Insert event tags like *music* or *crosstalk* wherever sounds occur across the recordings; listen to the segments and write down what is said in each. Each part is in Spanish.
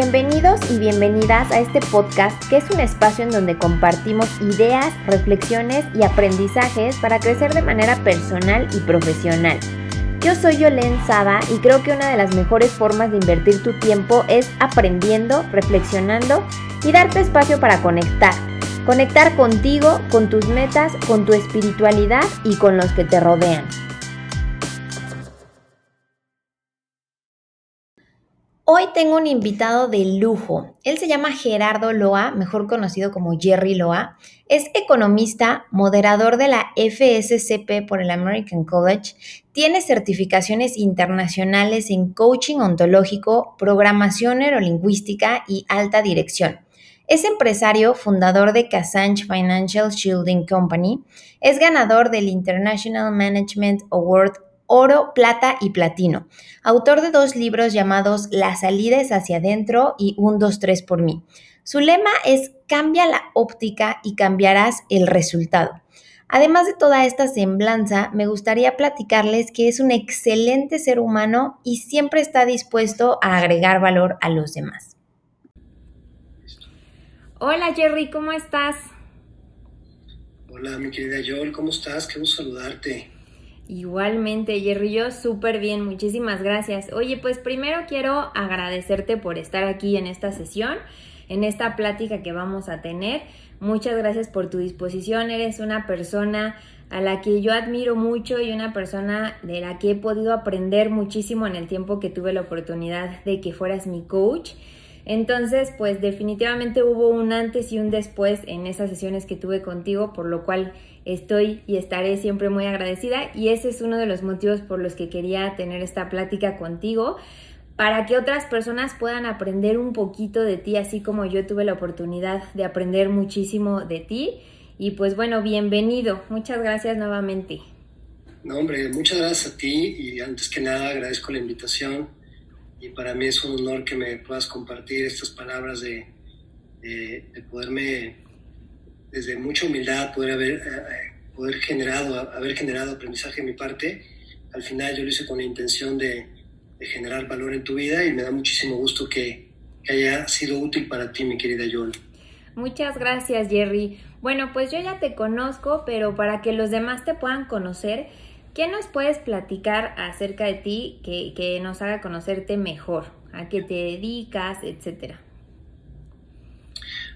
Bienvenidos y bienvenidas a este podcast que es un espacio en donde compartimos ideas, reflexiones y aprendizajes para crecer de manera personal y profesional. Yo soy Yolén Sada y creo que una de las mejores formas de invertir tu tiempo es aprendiendo, reflexionando y darte espacio para conectar. Conectar contigo, con tus metas, con tu espiritualidad y con los que te rodean. Hoy tengo un invitado de lujo. Él se llama Gerardo Loa, mejor conocido como Jerry Loa. Es economista, moderador de la FSCP por el American College. Tiene certificaciones internacionales en coaching ontológico, programación neurolingüística y alta dirección. Es empresario, fundador de Casanche Financial Shielding Company. Es ganador del International Management Award oro, plata y platino. Autor de dos libros llamados La salida es hacia adentro y Un, dos, tres por mí. Su lema es Cambia la óptica y cambiarás el resultado. Además de toda esta semblanza, me gustaría platicarles que es un excelente ser humano y siempre está dispuesto a agregar valor a los demás. Hola Jerry, ¿cómo estás? Hola mi querida Joel, ¿cómo estás? Qué gusto saludarte. Igualmente, Jerry, yo súper bien, muchísimas gracias. Oye, pues primero quiero agradecerte por estar aquí en esta sesión, en esta plática que vamos a tener. Muchas gracias por tu disposición, eres una persona a la que yo admiro mucho y una persona de la que he podido aprender muchísimo en el tiempo que tuve la oportunidad de que fueras mi coach. Entonces, pues definitivamente hubo un antes y un después en esas sesiones que tuve contigo, por lo cual estoy y estaré siempre muy agradecida y ese es uno de los motivos por los que quería tener esta plática contigo para que otras personas puedan aprender un poquito de ti, así como yo tuve la oportunidad de aprender muchísimo de ti. Y pues bueno, bienvenido. Muchas gracias nuevamente. No, hombre, muchas gracias a ti y antes que nada agradezco la invitación y para mí es un honor que me puedas compartir estas palabras de, de, poderme, desde mucha humildad, poder haber, eh, poder generado, haber generado aprendizaje en mi parte. Al final yo lo hice con la intención de, de generar valor en tu vida y me da muchísimo gusto que, que haya sido útil para ti, mi querida Yol. Muchas gracias, Jerry. Bueno, pues yo ya te conozco, pero para que los demás te puedan conocer, ¿Qué nos puedes platicar acerca de ti que, nos haga conocerte mejor? ¿A qué te dedicas, etcétera?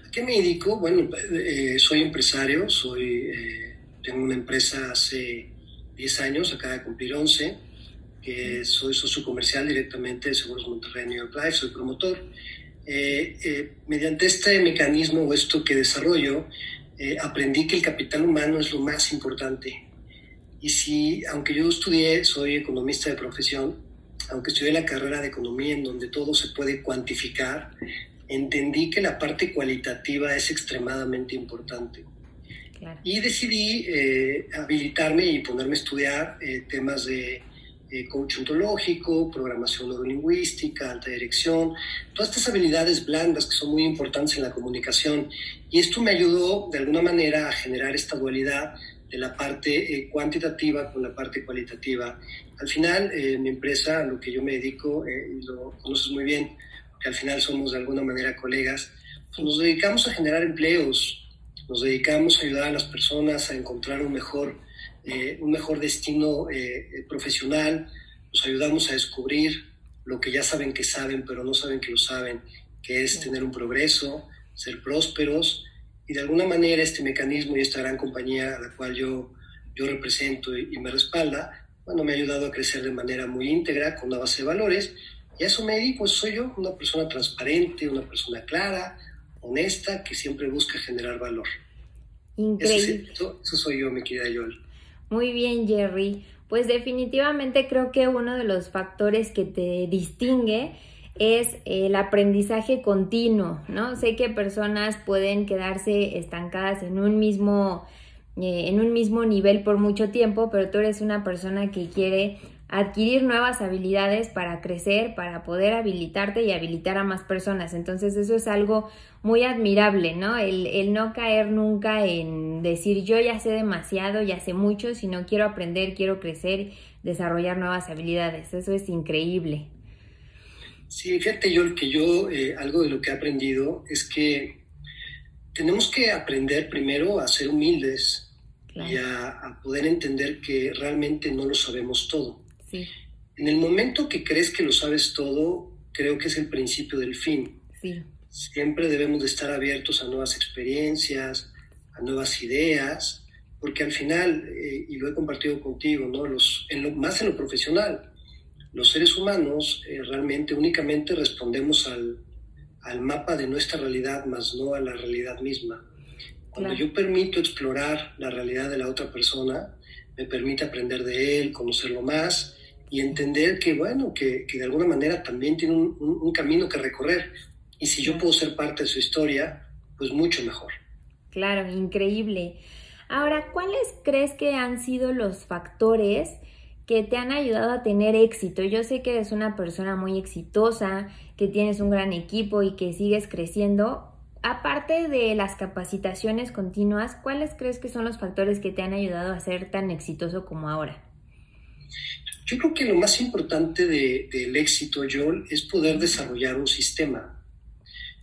¿A qué me dedico? Bueno, eh, soy empresario, soy, eh, tengo una empresa hace 10 años, acaba de cumplir 11, soy socio comercial directamente de Seguros Monterrey New York Life, soy promotor. Eh, mediante este mecanismo o esto que desarrollo, aprendí que el capital humano es lo más importante y si, aunque yo estudié, soy economista de profesión, aunque estudié la carrera de economía en donde todo se puede cuantificar, entendí que la parte cualitativa es extremadamente importante. Y decidí eh, habilitarme y ponerme a estudiar eh, temas de eh, ontológico, programación neurolingüística, alta dirección, todas estas habilidades blandas que son muy importantes en la comunicación. Y esto me ayudó de alguna manera a generar esta dualidad de la parte eh, cuantitativa con la parte cualitativa. Al final, eh, mi empresa, a lo que yo me dedico, eh, y lo conoces muy bien, que al final somos de alguna manera colegas, pues nos dedicamos a generar empleos, nos dedicamos a ayudar a las personas a encontrar un mejor, un mejor destino profesional, nos ayudamos a descubrir lo que ya saben que saben, pero no saben que lo saben, que es tener un progreso, ser prósperos, y de alguna manera este mecanismo y esta gran compañía a la cual yo, yo represento y, me respalda, bueno, me ha ayudado a crecer de manera muy íntegra, con una base de valores. Y a eso me dedico, soy yo, una persona transparente, una persona clara, honesta, que siempre busca generar valor. Increíble. Eso, eso soy yo, mi querida Yol. Muy bien, Jerry. Pues definitivamente creo que uno de los factores que te distingue es el aprendizaje continuo, ¿no? Sé que personas pueden quedarse estancadas en un mismo, eh, en un mismo nivel por mucho tiempo, pero tú eres una persona que quiere adquirir nuevas habilidades para crecer, para poder habilitarte y habilitar a más personas. Entonces eso es algo muy admirable, ¿no? El, el, no caer nunca en decir yo ya sé demasiado, ya sé mucho, sino quiero aprender, quiero crecer, desarrollar nuevas habilidades. Eso es increíble. Sí, fíjate yo que yo, eh, algo de lo que he aprendido es que tenemos que aprender primero a ser humildes y a, poder entender que realmente no lo sabemos todo. En el momento que crees que lo sabes todo, creo que es el principio del fin. Siempre debemos de estar abiertos a nuevas experiencias, a nuevas ideas, porque al final, eh, y lo he compartido contigo, ¿no? Los, en lo, más en lo profesional, los seres humanos eh, realmente únicamente respondemos al, mapa de nuestra realidad, más no a la realidad misma. Cuando yo permito explorar la realidad de la otra persona, me permite aprender de él, conocerlo más y entender que, bueno, que, de alguna manera también tiene un, camino que recorrer. Y si yo puedo ser parte de su historia, pues mucho mejor. Claro, increíble. Ahora, ¿cuáles crees que han sido los factores que te han ayudado a tener éxito. Yo sé que eres una persona muy exitosa, que tienes un gran equipo y que sigues creciendo. Aparte de las capacitaciones continuas, ¿cuáles crees que son los factores que te han ayudado a ser tan exitoso como ahora? Yo creo que lo más importante del éxito, Joel, es poder desarrollar un sistema.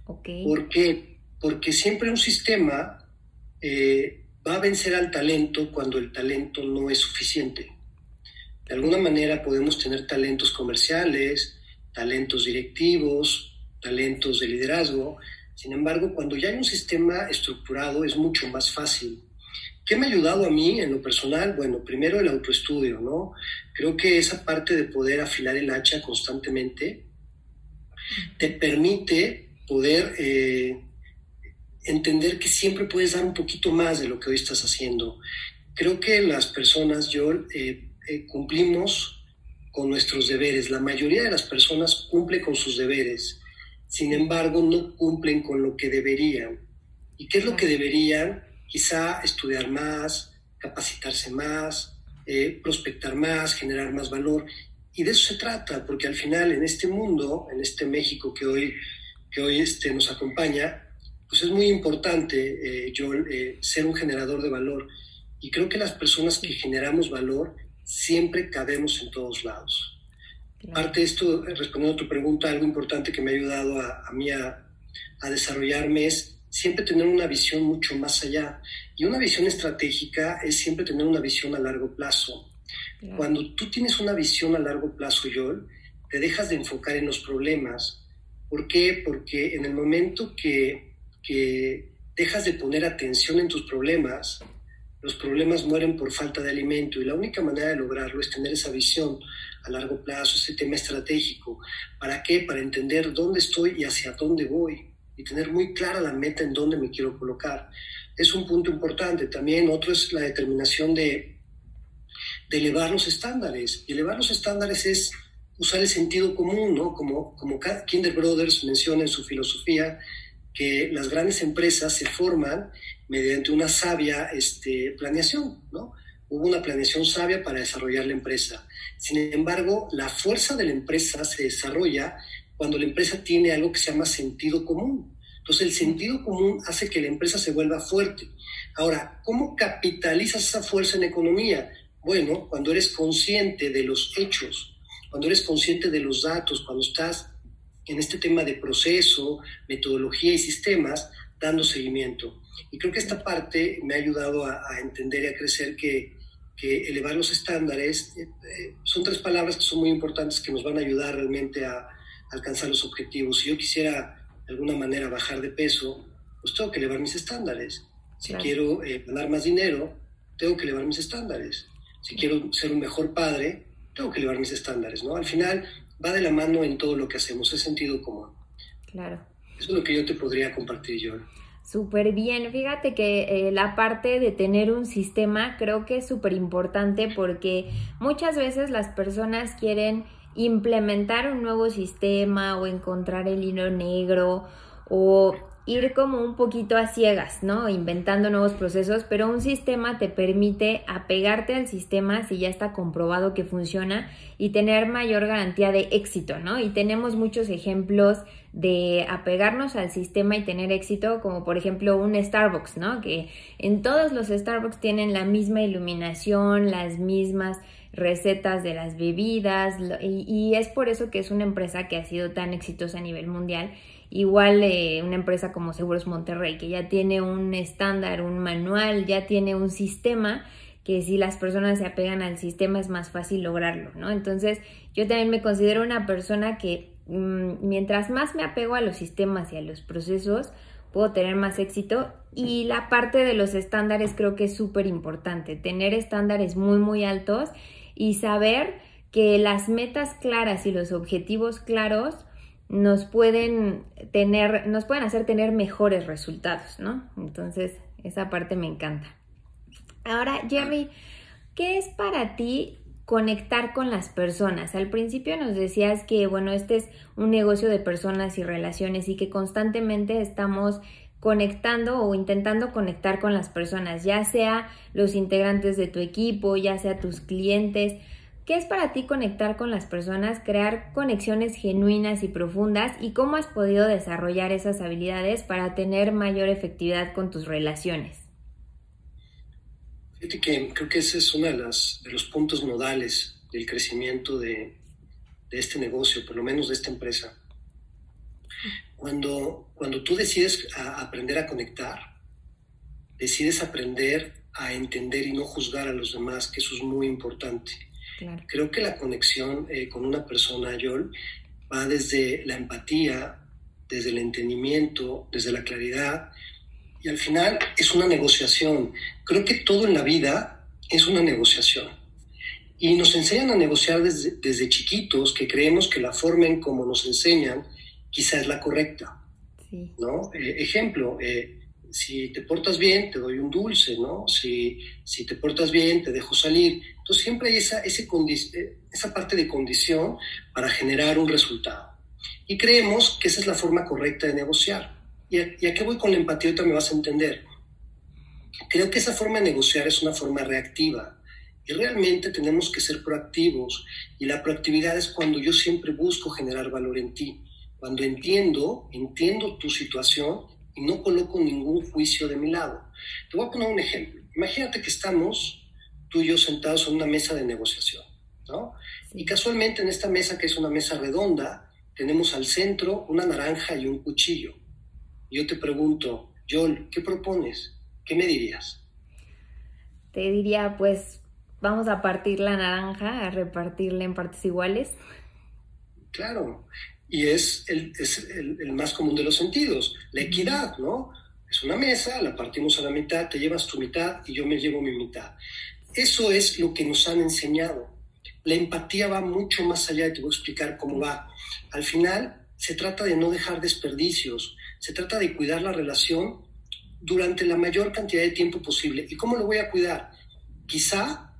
Okay. ¿Por qué? Porque siempre un sistema eh, va a vencer al talento cuando el talento no es suficiente. De alguna manera podemos tener talentos comerciales, talentos directivos, talentos de liderazgo. Sin embargo, cuando ya hay un sistema estructurado es mucho más fácil. ¿Qué me ha ayudado a mí en lo personal? Bueno, primero el autoestudio, ¿no? Creo que esa parte de poder afilar el hacha constantemente te permite poder eh, entender que siempre puedes dar un poquito más de lo que hoy estás haciendo. Creo que las personas, yo, eh, eh, cumplimos con nuestros deberes. La mayoría de las personas cumple con sus deberes, sin embargo no cumplen con lo que deberían. ¿Y qué es lo que deberían? Quizá estudiar más, capacitarse más, eh, prospectar más, generar más valor. Y de eso se trata, porque al final en este mundo, en este México que hoy, que hoy este, nos acompaña, pues es muy importante, eh, yo, ser un generador de valor. Y creo que las personas que generamos valor siempre cabemos en todos lados. Parte de esto, respondiendo a tu pregunta, algo importante que me ha ayudado a, mí a, desarrollarme es siempre tener una visión mucho más allá. Y una visión estratégica es siempre tener una visión a largo plazo. Cuando tú tienes una visión a largo plazo, Joel, te dejas de enfocar en los problemas. ¿Por qué? Porque en el momento que, que dejas de poner atención en tus problemas, los problemas mueren por falta de alimento y la única manera de lograrlo es tener esa visión a largo plazo, ese tema estratégico. ¿Para qué? Para entender dónde estoy y hacia dónde voy y tener muy clara la meta en dónde me quiero colocar. Es un punto importante. También otro es la determinación de, de elevar los estándares. Y elevar los estándares es usar el sentido común, ¿no? Como, como Kinder Brothers menciona en su filosofía, que las grandes empresas se forman mediante una sabia este, planeación, ¿no? Hubo una planeación sabia para desarrollar la empresa. Sin embargo, la fuerza de la empresa se desarrolla cuando la empresa tiene algo que se llama sentido común. Entonces, el sentido común hace que la empresa se vuelva fuerte. Ahora, ¿cómo capitalizas esa fuerza en economía? Bueno, cuando eres consciente de los hechos, cuando eres consciente de los datos, cuando estás en este tema de proceso, metodología y sistemas, dando seguimiento. Y creo que esta parte me ha ayudado a, entender y a crecer que, elevar los estándares eh, eh, son tres palabras que son muy importantes que nos van a ayudar realmente a, alcanzar los objetivos. Si yo quisiera de alguna manera bajar de peso, pues tengo que elevar mis estándares. Si quiero eh, ganar más dinero, tengo que elevar mis estándares. Si quiero ser un mejor padre, tengo que elevar mis estándares, ¿no? Al final va de la mano en todo lo que hacemos, es sentido común. Claro. Eso es lo que yo te podría compartir, yo. Súper bien, fíjate que eh, la parte de tener un sistema creo que es súper importante porque muchas veces las personas quieren implementar un nuevo sistema o encontrar el hilo negro o ir como un poquito a ciegas, ¿no? Inventando nuevos procesos, pero un sistema te permite apegarte al sistema si ya está comprobado que funciona y tener mayor garantía de éxito, ¿no? Y tenemos muchos ejemplos de apegarnos al sistema y tener éxito, como por ejemplo un Starbucks, ¿no? Que en todos los Starbucks tienen la misma iluminación, las mismas recetas de las bebidas y, es por eso que es una empresa que ha sido tan exitosa a nivel mundial. Igual eh, una empresa como Seguros Monterrey, que ya tiene un estándar, un manual, ya tiene un sistema que si las personas se apegan al sistema es más fácil lograrlo, ¿no? Entonces yo también me considero una persona que mm, mientras más me apego a los sistemas y a los procesos, puedo tener más éxito. Y la parte de los estándares creo que es súper importante, tener estándares muy, muy altos y saber que las metas claras y los objetivos claros nos pueden tener, nos pueden hacer tener mejores resultados, ¿no? Entonces, esa parte me encanta. Ahora, Jerry, ¿qué es para ti conectar con las personas? Al principio nos decías que, bueno, este es un negocio de personas y relaciones y que constantemente estamos conectando o intentando conectar con las personas, ya sea los integrantes de tu equipo, ya sea tus clientes. ¿Qué es para ti conectar con las personas, crear conexiones genuinas y profundas y cómo has podido desarrollar esas habilidades para tener mayor efectividad con tus relaciones? Creo que ese es uno de, los puntos nodales del crecimiento de, este negocio, por lo menos de esta empresa. Cuando, cuando tú decides aprender a conectar, decides aprender a entender y no juzgar a los demás, que eso es muy importante. Creo que la conexión eh, con una persona, Yol, va desde la empatía, desde el entendimiento, desde la claridad, y al final es una negociación. Creo que todo en la vida es una negociación. Y nos enseñan a negociar desde, desde chiquitos que creemos que la forma en cómo nos enseñan quizá es la correcta. ¿no? Eh, ejemplo, eh, si te portas bien, te doy un dulce, ¿no? Si, si te portas bien, te dejo salir. Entonces siempre hay esa, ese eh, esa parte de condición para generar un resultado. Y creemos que esa es la forma correcta de negociar. ¿Y a, qué voy con la empatía? Ahorita me vas a entender. Creo que esa forma de negociar es una forma reactiva y realmente tenemos que ser proactivos y la proactividad es cuando yo siempre busco generar valor en ti, cuando entiendo, entiendo tu situación y no coloco ningún juicio de mi lado. Te voy a poner un ejemplo. Imagínate que estamos tú y yo sentados en una mesa de negociación, ¿no? Y casualmente en esta mesa, que es una mesa redonda, tenemos al centro una naranja y un cuchillo yo te pregunto, Joel, ¿qué propones? ¿Qué me dirías? Te diría, pues vamos a partir la naranja, a repartirla en partes iguales. Claro, y es el, es el, más común de los sentidos, la equidad, ¿no? Es una mesa, la partimos a la mitad, te llevas tu mitad y yo me llevo mi mitad. Eso es lo que nos han enseñado. La empatía va mucho más allá y te voy a explicar cómo va. Al final, se trata de no dejar desperdicios, se trata de cuidar la relación durante la mayor cantidad de tiempo posible. ¿Y cómo lo voy a cuidar? Quizá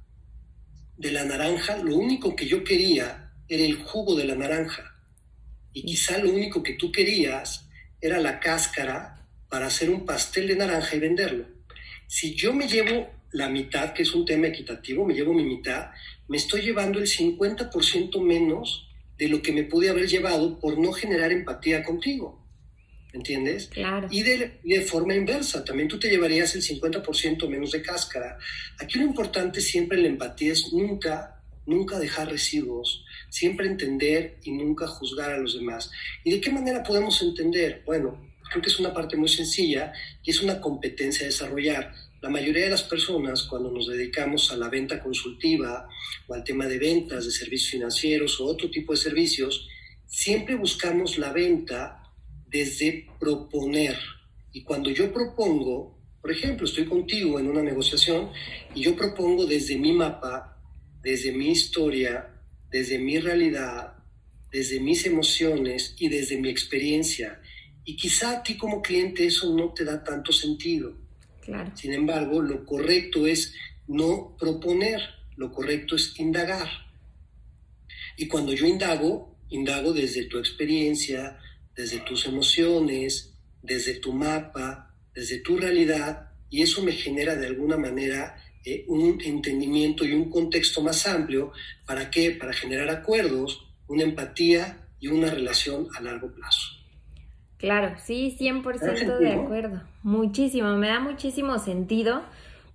de la naranja, lo único que yo quería era el jugo de la naranja. Y quizá lo único que tú querías era la cáscara para hacer un pastel de naranja y venderlo. Si yo me llevo la mitad, que es un tema equitativo, me llevo mi mitad, me estoy llevando el 50% menos de lo que me pude haber llevado por no generar empatía contigo. ¿Entiendes? Claro. Y de, de, forma inversa, también tú te llevarías el 50% menos de cáscara. Aquí lo importante siempre en la empatía es nunca, nunca dejar residuos, siempre entender y nunca juzgar a los demás. ¿Y de qué manera podemos entender? Bueno, creo que es una parte muy sencilla y es una competencia a desarrollar. La mayoría de las personas, cuando nos dedicamos a la venta consultiva o al tema de ventas de servicios financieros o otro tipo de servicios, siempre buscamos la venta desde proponer. Y cuando yo propongo, por ejemplo, estoy contigo en una negociación y yo propongo desde mi mapa, desde mi historia, desde mi realidad, desde mis emociones y desde mi experiencia. Y quizá a ti como cliente eso no te da tanto sentido sin embargo, lo correcto es no proponer, lo correcto es indagar. Y cuando yo indago, indago desde tu experiencia, desde tus emociones, desde tu mapa, desde tu realidad, y eso me genera de alguna manera eh, un entendimiento y un contexto más amplio. ¿Para qué? Para generar acuerdos, una empatía y una relación a largo plazo. Claro, sí, 100% de acuerdo. Muchísimo, me da muchísimo sentido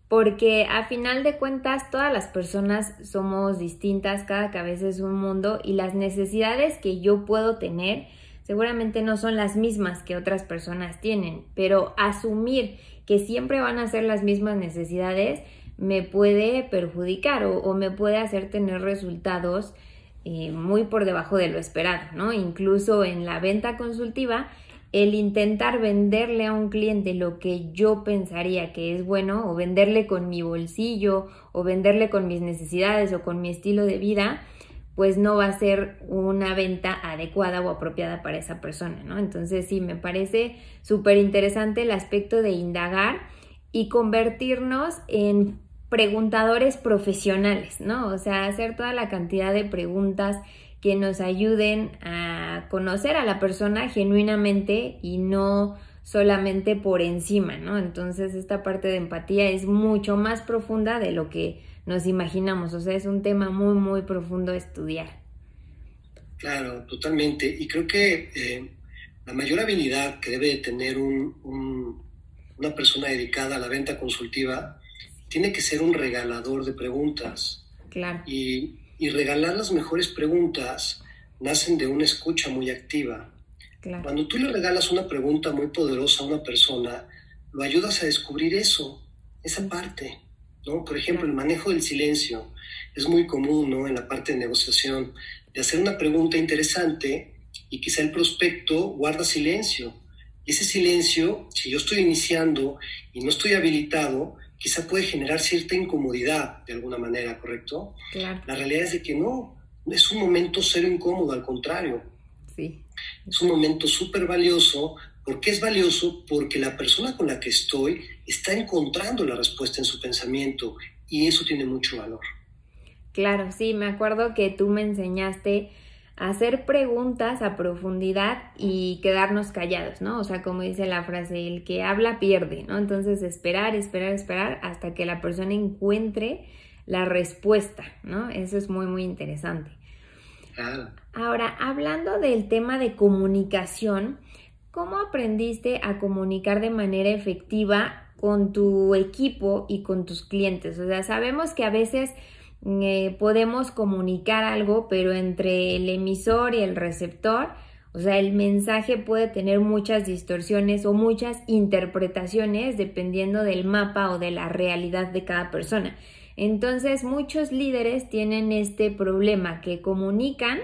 porque a final de cuentas todas las personas somos distintas, cada cabeza es un mundo y las necesidades que yo puedo tener seguramente no son las mismas que otras personas tienen, pero asumir que siempre van a ser las mismas necesidades me puede perjudicar o, me puede hacer tener resultados eh, muy por debajo de lo esperado, ¿no? Incluso en la venta consultiva, el intentar venderle a un cliente lo que yo pensaría que es bueno, o venderle con mi bolsillo, o venderle con mis necesidades o con mi estilo de vida, pues no va a ser una venta adecuada o apropiada para esa persona, ¿no? Entonces sí, me parece súper interesante el aspecto de indagar y convertirnos en preguntadores profesionales, ¿no? O sea, hacer toda la cantidad de preguntas que nos ayuden a conocer a la persona genuinamente y no solamente por encima, ¿no? Entonces esta parte de empatía es mucho más profunda de lo que nos imaginamos, o sea, es un tema muy, muy profundo de estudiar. Claro, totalmente. Y creo que eh, la mayor habilidad que debe tener una persona dedicada a la venta consultiva tiene que ser un regalador de preguntas. Claro. Y, y regalar las mejores preguntas nacen de una escucha muy activa. Claro. Cuando tú le regalas una pregunta muy poderosa a una persona, lo ayudas a descubrir eso, esa parte. ¿no? Por ejemplo, el manejo del silencio es muy común ¿no? en la parte de negociación, de hacer una pregunta interesante y quizá el prospecto guarda silencio. Y ese silencio, si yo estoy iniciando y no estoy habilitado, quizá puede generar cierta incomodidad de alguna manera, ¿correcto? Claro. La realidad es de que no, es un momento cero incómodo, al contrario. Sí. Es un momento súper valioso. ¿Por qué es valioso? Porque la persona con la que estoy está encontrando la respuesta en su pensamiento y eso tiene mucho valor. Claro, sí, me acuerdo que tú me enseñaste hacer preguntas a profundidad y quedarnos callados, ¿no? O sea, como dice la frase, el que habla pierde, ¿no? Entonces, esperar, esperar, esperar hasta que la persona encuentre la respuesta, ¿no? Eso es muy, muy interesante. Ahora, hablando del tema de comunicación, ¿cómo aprendiste a comunicar de manera efectiva con tu equipo y con tus clientes. O sea, sabemos que a veces eh, podemos comunicar algo, pero entre el emisor y el receptor, o sea, el mensaje puede tener muchas distorsiones o muchas interpretaciones dependiendo del mapa o de la realidad de cada persona. Entonces, muchos líderes tienen este problema que comunican,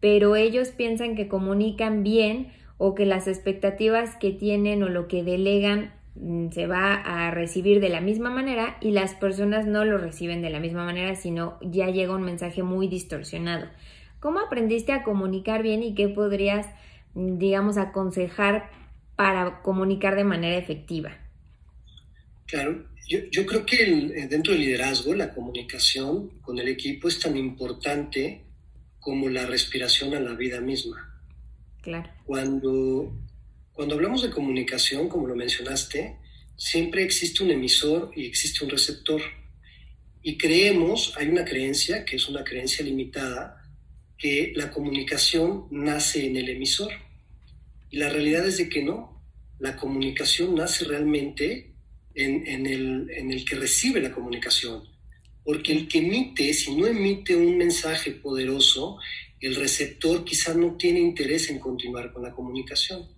pero ellos piensan que comunican bien o que las expectativas que tienen o lo que delegan se va a recibir de la misma manera y las personas no lo reciben de la misma manera, sino ya llega un mensaje muy distorsionado. ¿Cómo aprendiste a comunicar bien y qué podrías, mm, digamos, aconsejar para comunicar de manera efectiva? Claro, yo, creo que eh, dentro del liderazgo la comunicación con el equipo es tan importante como la respiración a la vida misma. Claro. Cuando cuando hablamos de comunicación, como lo mencionaste, siempre existe un emisor y existe un receptor. Y creemos, hay una creencia, que es una creencia limitada, que la comunicación nace en el emisor. Y la realidad es de que no. La comunicación nace realmente en, el, en el que recibe la comunicación. Porque el que emite, si no emite un mensaje poderoso, el receptor quizá no tiene interés en continuar con la comunicación.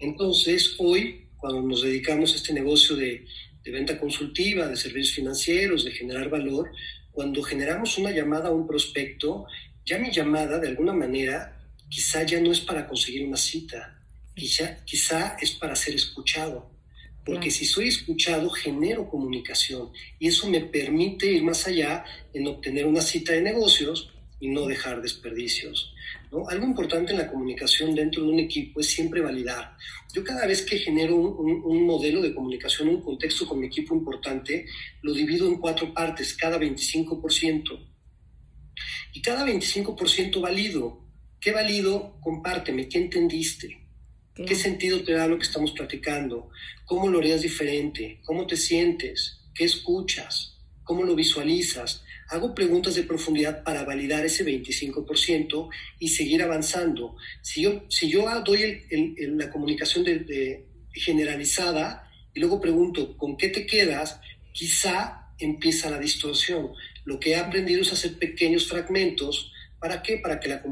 Entonces, hoy, cuando nos dedicamos a este negocio de, venta consultiva, de servicios financieros, de generar valor, cuando generamos una llamada a un prospecto, ya mi llamada, de alguna manera, quizá ya no es para conseguir una cita, quizá, quizá es para ser escuchado. Porque si soy escuchado, genero comunicación. Y eso me permite ir más allá en obtener una cita de negocios y no dejar desperdicios. Algo importante en la comunicación dentro de un equipo es siempre validar. Yo cada vez que genero un, modelo de comunicación, un contexto con mi equipo importante, lo divido en cuatro partes, cada 25%. Y cada 25% valido. ¿Qué valido? Compárteme, ¿qué entendiste? ¿Qué sentido te da lo que estamos platicando? ¿Cómo lo harías diferente? ¿Cómo te sientes? ¿Qué escuchas? ¿Cómo lo visualizas? Hago preguntas de profundidad para validar ese 25% y seguir avanzando. Si yo, si yo doy la comunicación de, generalizada y luego pregunto, ¿con qué te quedas? quizá empieza la distorsión. Lo que he aprendido es hacer pequeños fragmentos. ¿Para qué? Para que la,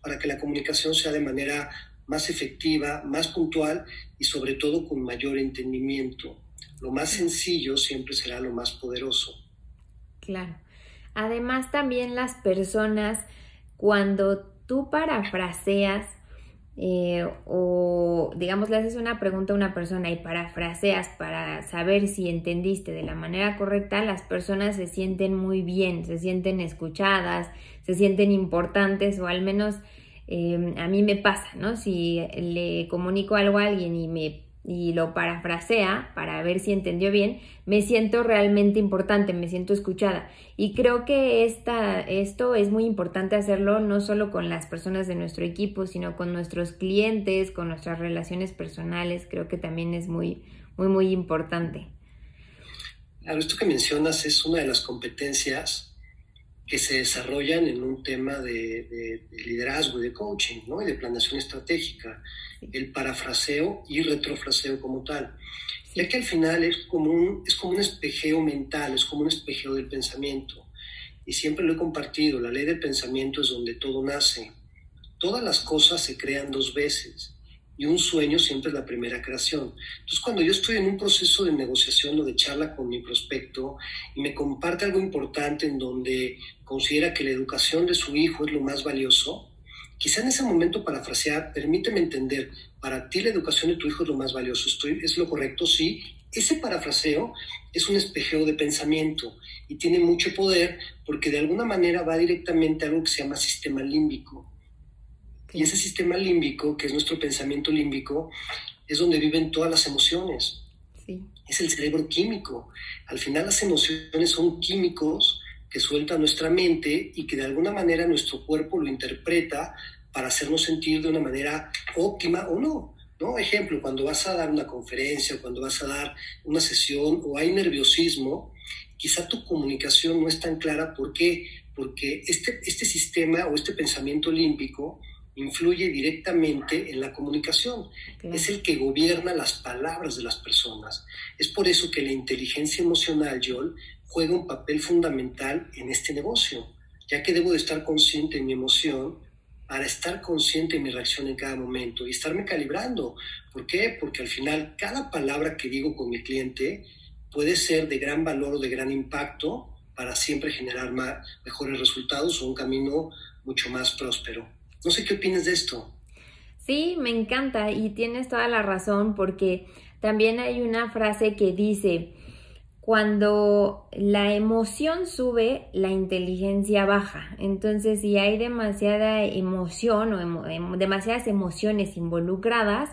para que la comunicación sea de manera más efectiva, más puntual y sobre todo con mayor entendimiento. Lo más sencillo siempre será lo más poderoso. Claro. Además también las personas, cuando tú parafraseas eh, o digamos le haces una pregunta a una persona y parafraseas para saber si entendiste de la manera correcta, las personas se sienten muy bien, se sienten escuchadas, se sienten importantes o al menos eh, a mí me pasa, ¿no? Si le comunico algo a alguien y me y lo parafrasea para ver si entendió bien, me siento realmente importante, me siento escuchada. Y creo que esta, esto es muy importante hacerlo no solo con las personas de nuestro equipo, sino con nuestros clientes, con nuestras relaciones personales. Creo que también es muy, muy, muy importante. Claro, esto que mencionas es una de las competencias que se desarrollan en un tema de, liderazgo y de coaching, ¿no? Y de planeación estratégica, el parafraseo y retrofraseo como tal. Ya que al final es como, un, es como un espejeo mental, es como un espejeo del pensamiento. Y siempre lo he compartido, la ley del pensamiento es donde todo nace. Todas las cosas se crean dos veces y un sueño siempre es la primera creación. Entonces, cuando yo estoy en un proceso de negociación o de charla con mi prospecto y me comparte algo importante en donde considera que la educación de su hijo es lo más valioso, quizá en ese momento parafrasear, permíteme entender, para ti la educación de tu hijo es lo más valioso, Estoy, ¿es lo correcto? Sí. Ese parafraseo es un espejeo de pensamiento y tiene mucho poder porque de alguna manera va directamente a algo que se llama sistema límbico. Y ese sistema límbico, que es nuestro pensamiento límbico, es donde viven todas las emociones. Es el cerebro químico. Al final las emociones son químicos que suelta nuestra mente y que de alguna manera nuestro cuerpo lo interpreta para hacernos sentir de una manera óptima o no. ¿no? Ejemplo, cuando vas a dar una conferencia, cuando vas a dar una sesión o hay nerviosismo, quizá tu comunicación no es tan clara. ¿Por qué? Porque este, este sistema o este pensamiento límbico influye directamente en la comunicación. Es el que gobierna las palabras de las personas. Es por eso que la inteligencia emocional, Joel, juega un papel fundamental en este negocio, ya que debo de estar consciente de mi emoción para estar consciente de mi reacción en cada momento y estarme calibrando. ¿Por qué? Porque al final cada palabra que digo con mi cliente puede ser de gran valor o de gran impacto para siempre generar más, mejores resultados o un camino mucho más próspero. No sé qué opinas de esto. Sí, me encanta y tienes toda la razón porque también hay una frase que dice, cuando la emoción sube, la inteligencia baja. Entonces, si hay demasiada emoción o em, demasiadas emociones involucradas,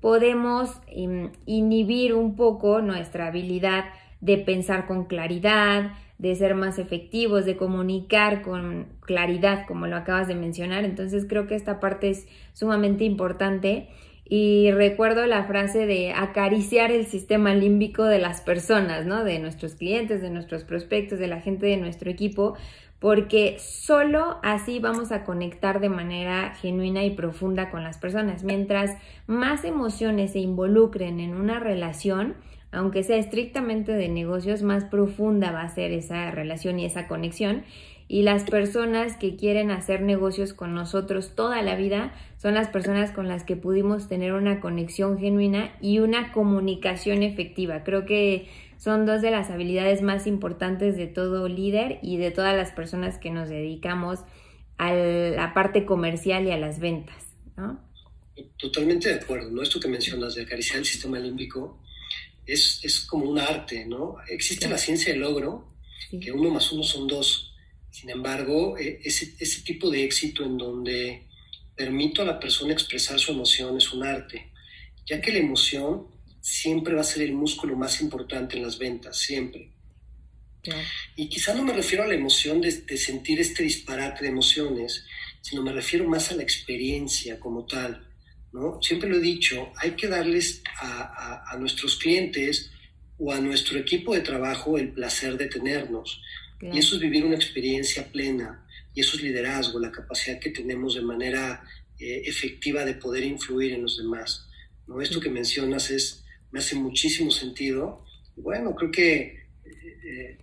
podemos em, inhibir un poco nuestra habilidad de pensar con claridad, de ser más efectivos, de comunicar con claridad, como lo acabas de mencionar. Entonces creo que esta parte es sumamente importante. Y recuerdo la frase de acariciar el sistema límbico de las personas, ¿no? De nuestros clientes, de nuestros prospectos, de la gente de nuestro equipo, porque solo así vamos a conectar de manera genuina y profunda con las personas. Mientras más emociones se involucren en una relación, aunque sea estrictamente de negocios, más profunda va a ser esa relación y esa conexión. Y las personas que quieren hacer negocios con nosotros toda la vida son las personas con las que pudimos tener una conexión genuina y una comunicación efectiva. Creo que son dos de las habilidades más importantes de todo líder y de todas las personas que nos dedicamos a la parte comercial y a las ventas. Totalmente de acuerdo, ¿no? Esto que mencionas de acariciar el sistema límbico es, es como un arte, ¿no? Existe la ciencia del logro, que uno más uno son dos. Sin embargo, e, ese, ese tipo de éxito en donde permito a la persona expresar su emoción es un arte, ya que la emoción siempre va a ser el músculo más importante en las ventas, siempre. Y quizá no me refiero a la emoción de, de, sentir este disparate de emociones, sino me refiero más a la experiencia como tal. ¿No? Siempre lo he dicho, hay que darles a, nuestros clientes o a nuestro equipo de trabajo el placer de tenernos. Y eso es vivir una experiencia plena, y eso es liderazgo, la capacidad que tenemos de manera eh, efectiva de poder influir en los demás. ¿no? Esto que mencionas es, me hace muchísimo sentido. Bueno, creo que eh,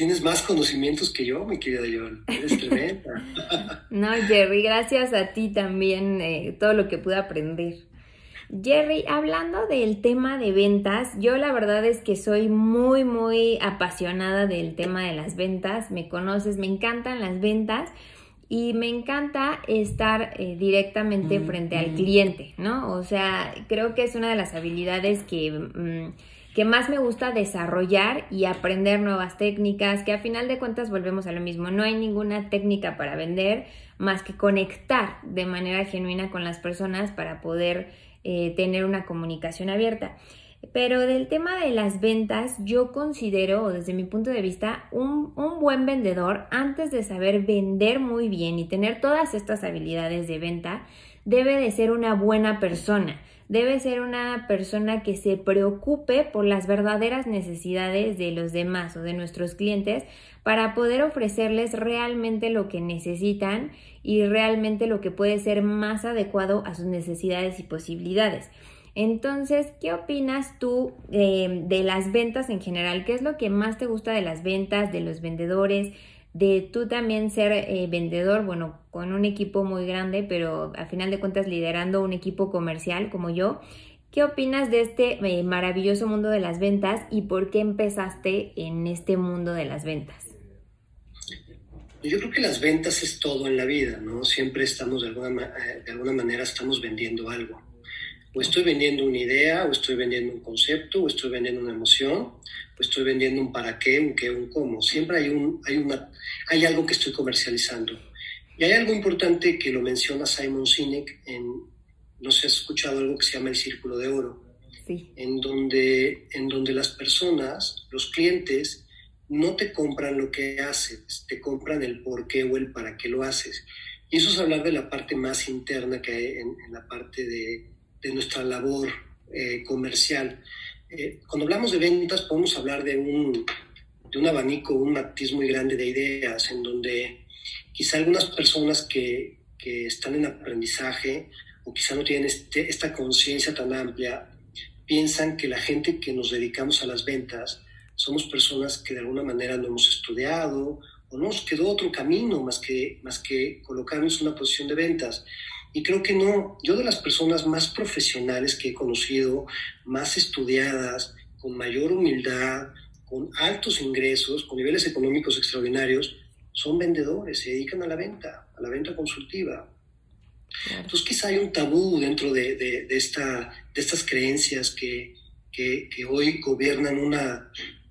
tienes más conocimientos que yo, mi querida Joan. Eres tremenda. *laughs* no, Jerry, gracias a ti también, eh, todo lo que pude aprender. Jerry, hablando del tema de ventas, yo la verdad es que soy muy, muy apasionada del tema de las ventas. Me conoces, me encantan las ventas y me encanta estar eh, directamente mm, frente al mm. cliente, ¿no? O sea, creo que es una de las habilidades que, mm, que más me gusta desarrollar y aprender nuevas técnicas, que a final de cuentas volvemos a lo mismo, no hay ninguna técnica para vender más que conectar de manera genuina con las personas para poder eh, tener una comunicación abierta. Pero del tema de las ventas, yo considero, desde mi punto de vista, un, un, buen vendedor, antes de saber vender muy bien y tener todas estas habilidades de venta, debe de ser una buena persona. Debe ser una persona que se preocupe por las verdaderas necesidades de los demás o de nuestros clientes para poder ofrecerles realmente lo que necesitan y realmente lo que puede ser más adecuado a sus necesidades y posibilidades. Entonces, ¿qué opinas tú eh, de las ventas en general? ¿Qué es lo que más te gusta de las ventas, de los vendedores, de tú también ser eh, vendedor, bueno, con un equipo muy grande, pero al final de cuentas liderando un equipo comercial como yo? ¿Qué opinas de este eh, maravilloso mundo de las ventas y por qué empezaste en este mundo de las ventas? Yo creo que las ventas es todo en la vida, ¿no? Siempre estamos de alguna, de alguna manera estamos vendiendo algo. O estoy vendiendo una idea, o estoy vendiendo un concepto, o estoy vendiendo una emoción, o estoy vendiendo un para qué, un qué, un cómo. Siempre hay, un, hay, una, hay algo que estoy comercializando. Y hay algo importante que lo menciona Simon Sinek en, no sé, has escuchado algo que se llama el círculo de oro, sí. en, donde, en donde las personas, los clientes, no te compran lo que haces, te compran el por qué o el para qué lo haces. Y eso es hablar de la parte más interna que hay en la parte de, de nuestra labor eh, comercial. Eh, cuando hablamos de ventas podemos hablar de un, de un abanico, un matiz muy grande de ideas, en donde quizá algunas personas que, que están en aprendizaje o quizá no tienen este, esta conciencia tan amplia, piensan que la gente que nos dedicamos a las ventas somos personas que de alguna manera no hemos estudiado o no nos quedó otro camino más que, más que colocarnos en una posición de ventas. Y creo que no, yo de las personas más profesionales que he conocido, más estudiadas, con mayor humildad, con altos ingresos, con niveles económicos extraordinarios, son vendedores, se dedican a la venta, a la venta consultiva. Entonces quizá hay un tabú dentro de, de, esta, de estas creencias que, que, que hoy gobiernan una,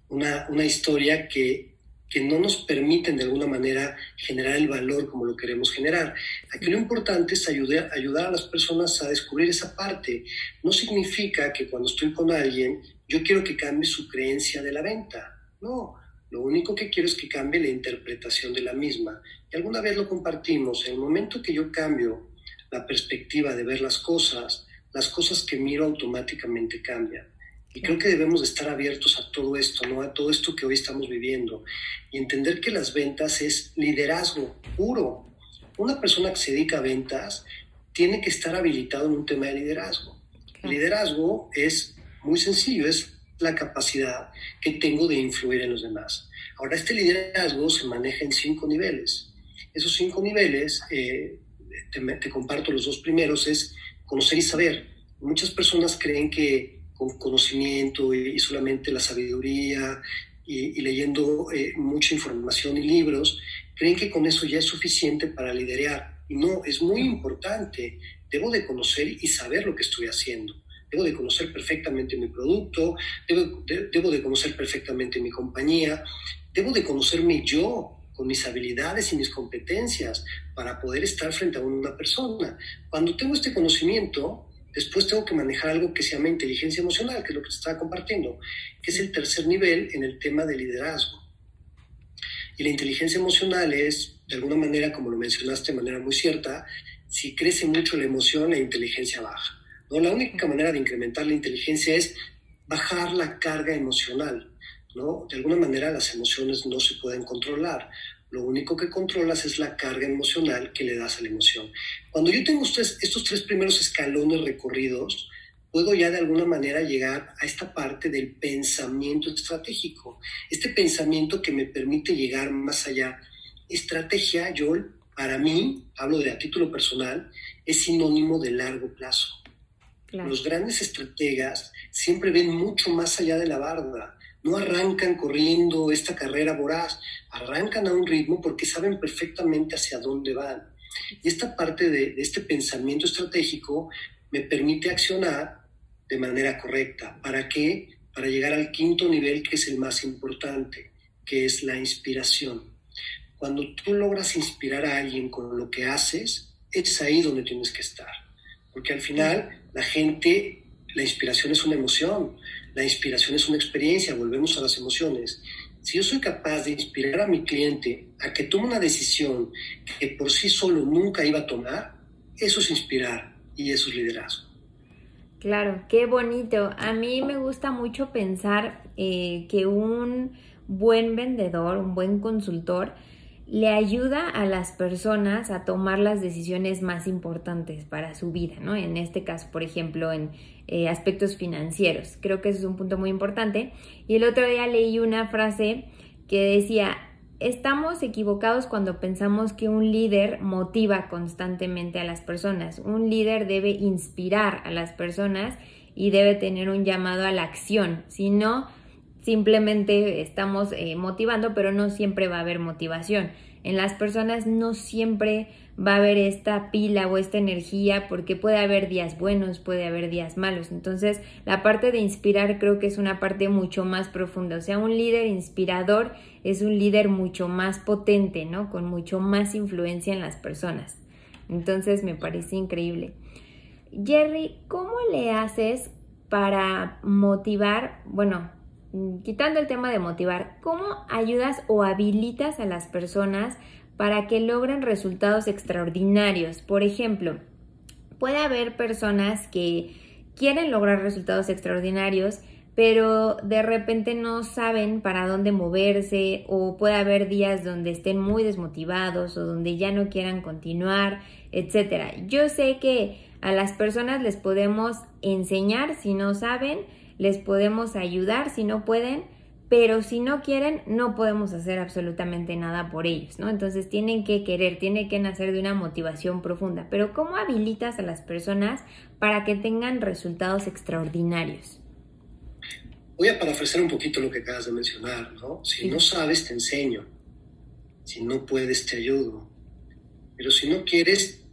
una, una historia que, que no nos permiten de alguna manera generar el valor como lo queremos generar. Aquí lo importante es ayudar, ayudar a las personas a descubrir esa parte. No significa que cuando estoy con alguien yo quiero que cambie su creencia de la venta. No, lo único que quiero es que cambie la interpretación de la misma. Y alguna vez lo compartimos. En el momento que yo cambio la perspectiva de ver las cosas, las cosas que miro automáticamente cambian. Y creo que debemos de estar abiertos a todo esto, ¿no? A todo esto que hoy estamos viviendo. Y entender que las ventas es liderazgo puro. Una persona que se dedica a ventas tiene que estar habilitado en un tema de liderazgo. liderazgo es muy sencillo, es la capacidad que tengo de influir en los demás. Ahora, este liderazgo se maneja en cinco niveles. Esos cinco niveles, eh, te, te comparto los dos primeros, es conocer y saber. Muchas personas creen que con conocimiento y, solamente la sabiduría y, leyendo eh, mucha información y libros, creen que con eso ya es suficiente para liderar. No, es muy importante. Debo de conocer y saber lo que estoy haciendo. Debo de conocer perfectamente mi producto, debo de, debo de conocer perfectamente mi compañía, debo de conocerme yo con mis habilidades y mis competencias para poder estar frente a una persona. Cuando tengo este conocimiento, Después tengo que manejar algo que se llama inteligencia emocional, que es lo que te estaba compartiendo, que es el tercer nivel en el tema de liderazgo. Y la inteligencia emocional es, de alguna manera, como lo mencionaste de manera muy cierta, si crece mucho la emoción, la inteligencia baja. ¿no? La única manera de incrementar la inteligencia es bajar la carga emocional. ¿no? De alguna manera las emociones no se pueden controlar. Lo único que controlas es la carga emocional que le das a la emoción. Cuando yo tengo estos, estos tres primeros escalones recorridos, puedo ya de alguna manera llegar a esta parte del pensamiento estratégico, este pensamiento que me permite llegar más allá. Estrategia, yo, para mí, hablo de a título personal, es sinónimo de largo plazo. Los grandes estrategas siempre ven mucho más allá de la barda, no arrancan corriendo esta carrera voraz, arrancan a un ritmo porque saben perfectamente hacia dónde van. Y esta parte de, este pensamiento estratégico me permite accionar de manera correcta. ¿Para qué? Para llegar al quinto nivel que es el más importante, que es la inspiración. Cuando tú logras inspirar a alguien con lo que haces, es ahí donde tienes que estar. Porque al final la gente, la inspiración es una emoción, la inspiración es una experiencia, volvemos a las emociones. Si yo soy capaz de inspirar a mi cliente a que tome una decisión que por sí solo nunca iba a tomar, eso es inspirar y eso es liderazgo. Claro, qué bonito. A mí me gusta mucho pensar eh, que un buen vendedor, un buen consultor, le ayuda a las personas a tomar las decisiones más importantes para su vida, ¿no? En este caso, por ejemplo, en eh, aspectos financieros. Creo que eso es un punto muy importante. Y el otro día leí una frase que decía, estamos equivocados cuando pensamos que un líder motiva constantemente a las personas. Un líder debe inspirar a las personas y debe tener un llamado a la acción. Si no, simplemente estamos eh, motivando, pero no siempre va a haber motivación. En las personas no siempre va a haber esta pila o esta energía porque puede haber días buenos, puede haber días malos. Entonces, la parte de inspirar creo que es una parte mucho más profunda. O sea, un líder inspirador es un líder mucho más potente, ¿no? Con mucho más influencia en las personas. Entonces, me parece increíble. Jerry, ¿cómo le haces para motivar, bueno, quitando el tema de motivar, ¿cómo ayudas o habilitas a las personas para que logren resultados extraordinarios. Por ejemplo, puede haber personas que quieren lograr resultados extraordinarios, pero de repente no saben para dónde moverse o puede haber días donde estén muy desmotivados o donde ya no quieran continuar, etc. Yo sé que a las personas les podemos enseñar si no saben, les podemos ayudar si no pueden, pero si no quieren, no podemos hacer absolutamente nada por ellos, ¿no? Entonces tienen que querer, tienen que nacer de una motivación profunda. Pero ¿cómo habilitas a las personas para que tengan resultados extraordinarios? Voy a parafrasear un poquito lo que acabas de mencionar, ¿no? Si no sabes, te enseño. Si no puedes, te ayudo. Pero si no quieres,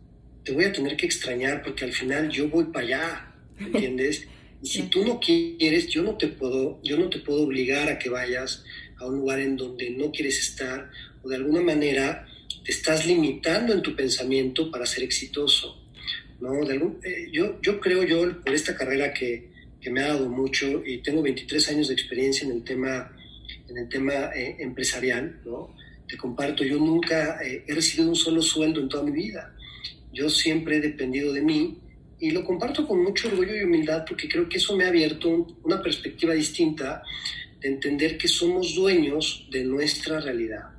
te voy a tener que extrañar porque al final yo voy para allá, *laughs* ¿entiendes? Y si tú no quieres, yo no te puedo, yo no te puedo obligar a que vayas a un lugar en donde no quieres estar o de alguna manera te estás limitando en tu pensamiento para ser exitoso. ¿no? Eh, yo, yo creo yo, por esta carrera que, que, me ha dado mucho y tengo 23 años de experiencia en el tema, en el tema eh, empresarial, ¿no? te comparto, yo nunca eh, he recibido un solo sueldo en toda mi vida. Yo siempre he dependido de mí y lo comparto con mucho orgullo y humildad porque creo que eso me ha abierto una perspectiva distinta de entender que somos dueños de nuestra realidad.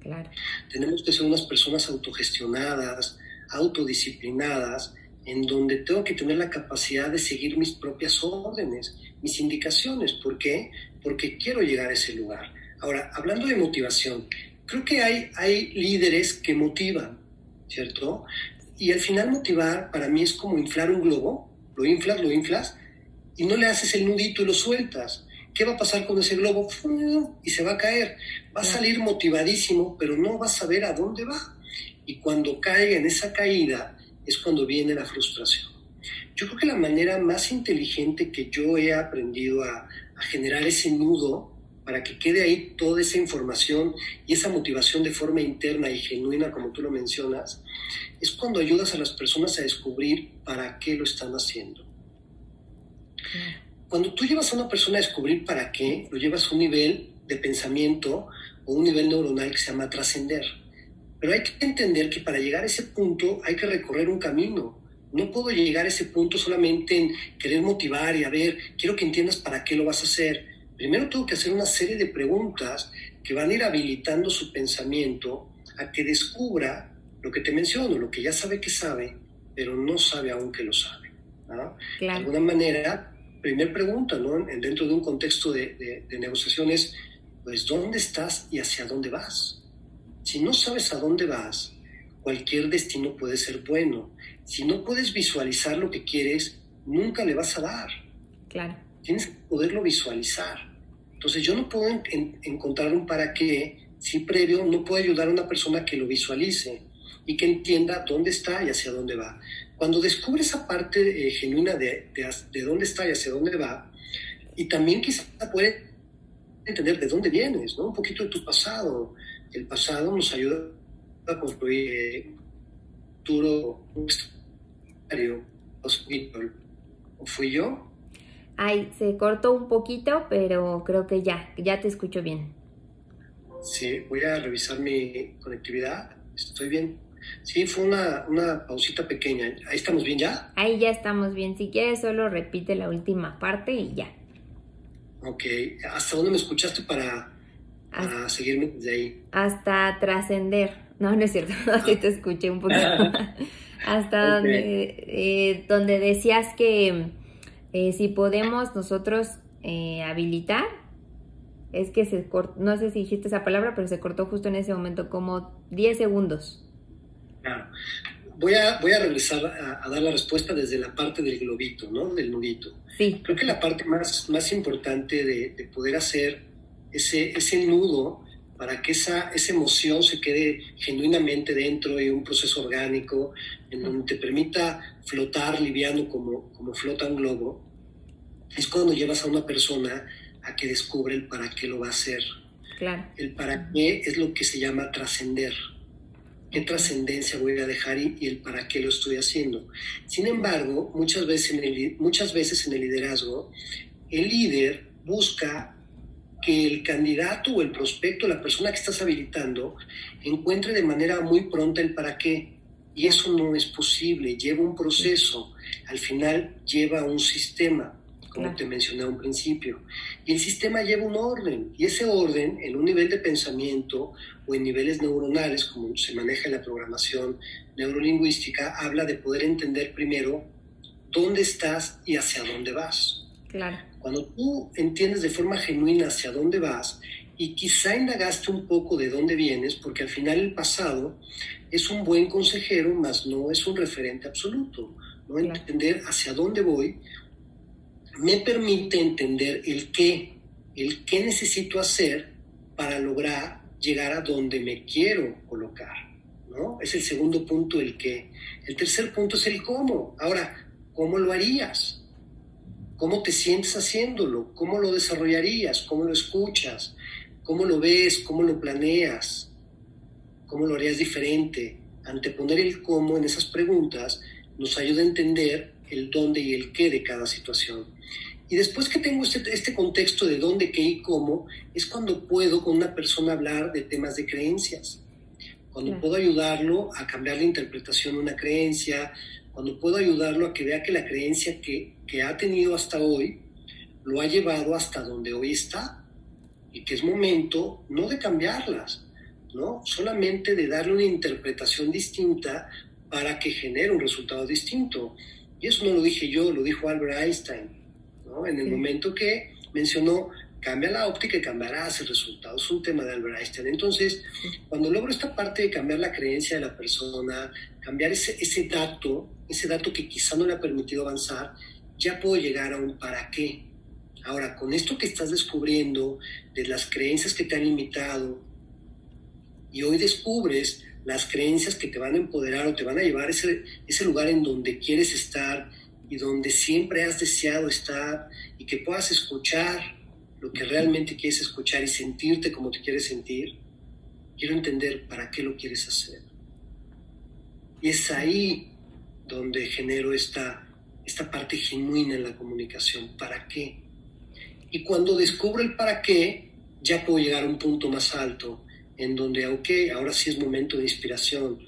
Claro. Tenemos que ser unas personas autogestionadas, autodisciplinadas, en donde tengo que tener la capacidad de seguir mis propias órdenes, mis indicaciones. ¿Por qué? Porque quiero llegar a ese lugar. Ahora, hablando de motivación, creo que hay, hay líderes que motivan, ¿cierto? Y al final motivar para mí es como inflar un globo, lo inflas, lo inflas, y no le haces el nudito y lo sueltas. ¿Qué va a pasar con ese globo? Y se va a caer. Va a salir motivadísimo, pero no va a saber a dónde va. Y cuando caiga en esa caída es cuando viene la frustración. Yo creo que la manera más inteligente que yo he aprendido a, a generar ese nudo para que quede ahí toda esa información y esa motivación de forma interna y genuina, como tú lo mencionas, es cuando ayudas a las personas a descubrir para qué lo están haciendo. Cuando tú llevas a una persona a descubrir para qué, lo llevas a un nivel de pensamiento o un nivel neuronal que se llama trascender. Pero hay que entender que para llegar a ese punto hay que recorrer un camino. No puedo llegar a ese punto solamente en querer motivar y a ver, quiero que entiendas para qué lo vas a hacer primero tengo que hacer una serie de preguntas que van a ir habilitando su pensamiento a que descubra lo que te menciono, lo que ya sabe que sabe, pero no sabe aún que lo sabe. De alguna manera, primer pregunta, ¿no? Dentro de un contexto de, de, negociaciones, pues, ¿dónde estás y hacia dónde vas? Si no sabes a dónde vas, cualquier destino puede ser bueno. Si no puedes visualizar lo que quieres, nunca le vas a dar. Claro. Tienes que poderlo visualizar. Entonces yo no puedo encontrar un para qué si previo no puedo ayudar a una persona que lo visualice y que entienda dónde está y hacia dónde va. Cuando descubre esa parte eh, genuina de, de, dónde está y hacia dónde va, y también quizá puede entender de dónde vienes, ¿no? Un poquito de tu pasado. El pasado nos ayuda a construir eh, futuro, un ¿O fui yo? Ay, se cortó un poquito, pero creo que ya, ya te escucho bien. Sí, voy a revisar mi conectividad. Estoy bien. Sí, fue una, una pausita pequeña. Ahí estamos bien ya. Ahí ya estamos bien. Si quieres, solo repite la última parte y ya. Ok. ¿Hasta dónde me escuchaste para, seguirme desde ahí? Hasta trascender. No, no es cierto. *laughs* Así te escuché un poquito. *laughs* Hasta donde, eh, donde decías que eh, si podemos nosotros eh, habilitar, es que se cortó, no sé si dijiste esa palabra, pero se cortó justo en ese momento, como 10 segundos. Claro. Voy a, voy a regresar a, dar la respuesta desde la parte del globito, ¿no? Del nudito. Sí. Creo que la parte más, más importante de, de poder hacer ese, ese nudo para que esa, esa emoción se quede genuinamente dentro de un proceso orgánico en donde te permita flotar liviano como, como flota un globo, es cuando llevas a una persona a que descubre el para qué lo va a hacer. Claro. El para qué es lo que se llama trascender. ¿Qué trascendencia voy a dejar y, el para qué lo estoy haciendo? Sin embargo, muchas veces, en el, muchas veces en el liderazgo, el líder busca que el candidato o el prospecto, la persona que estás habilitando, encuentre de manera muy pronta el para qué. Y eso no es posible, lleva un proceso, al final lleva un sistema, como te mencioné a un principio. Y el sistema lleva un orden, y ese orden, en un nivel de pensamiento o en niveles neuronales, como se maneja en la programación neurolingüística, habla de poder entender primero dónde estás y hacia dónde vas. Claro. Cuando tú entiendes de forma genuina hacia dónde vas y quizá indagaste un poco de dónde vienes, porque al final el pasado es un buen consejero, mas no es un referente absoluto. ¿no? Entender hacia dónde voy me permite entender el qué, el qué necesito hacer para lograr llegar a donde me quiero colocar. ¿no? Es el segundo punto, el qué. El tercer punto es el cómo. Ahora, ¿cómo lo harías? ¿Cómo te sientes haciéndolo? ¿Cómo lo desarrollarías? ¿Cómo lo escuchas? ¿Cómo lo ves? ¿Cómo lo planeas? ¿Cómo lo harías diferente? Anteponer el cómo en esas preguntas nos ayuda a entender el dónde y el qué de cada situación. Y después que tengo este, este contexto de dónde, qué y cómo, es cuando puedo con una persona hablar de temas de creencias. Cuando puedo ayudarlo a cambiar la interpretación de una creencia, cuando puedo ayudarlo a que vea que la creencia que, ha tenido hasta hoy lo ha llevado hasta donde hoy está y que es momento no de cambiarlas, ¿no? Solamente de darle una interpretación distinta para que genere un resultado distinto. Y eso no lo dije yo, lo dijo Albert Einstein, ¿no? En el momento que mencionó cambia la óptica y cambiarás el resultado. Es un tema de Albert Einstein. Entonces, cuando logro esta parte de cambiar la creencia de la persona, cambiar ese, ese dato, ese dato que quizá no le ha permitido avanzar, ya puedo llegar a un para qué. Ahora, con esto que estás descubriendo, de las creencias que te han limitado, y hoy descubres las creencias que te van a empoderar o te van a llevar a ese, ese lugar en donde quieres estar y donde siempre has deseado estar y que puedas escuchar lo que realmente quieres escuchar y sentirte como te quieres sentir, quiero entender para qué lo quieres hacer. Y es ahí donde genero esta, esta parte genuina en la comunicación. ¿Para qué? Y cuando descubro el para qué, ya puedo llegar a un punto más alto, en donde, ok, ahora sí es momento de inspiración.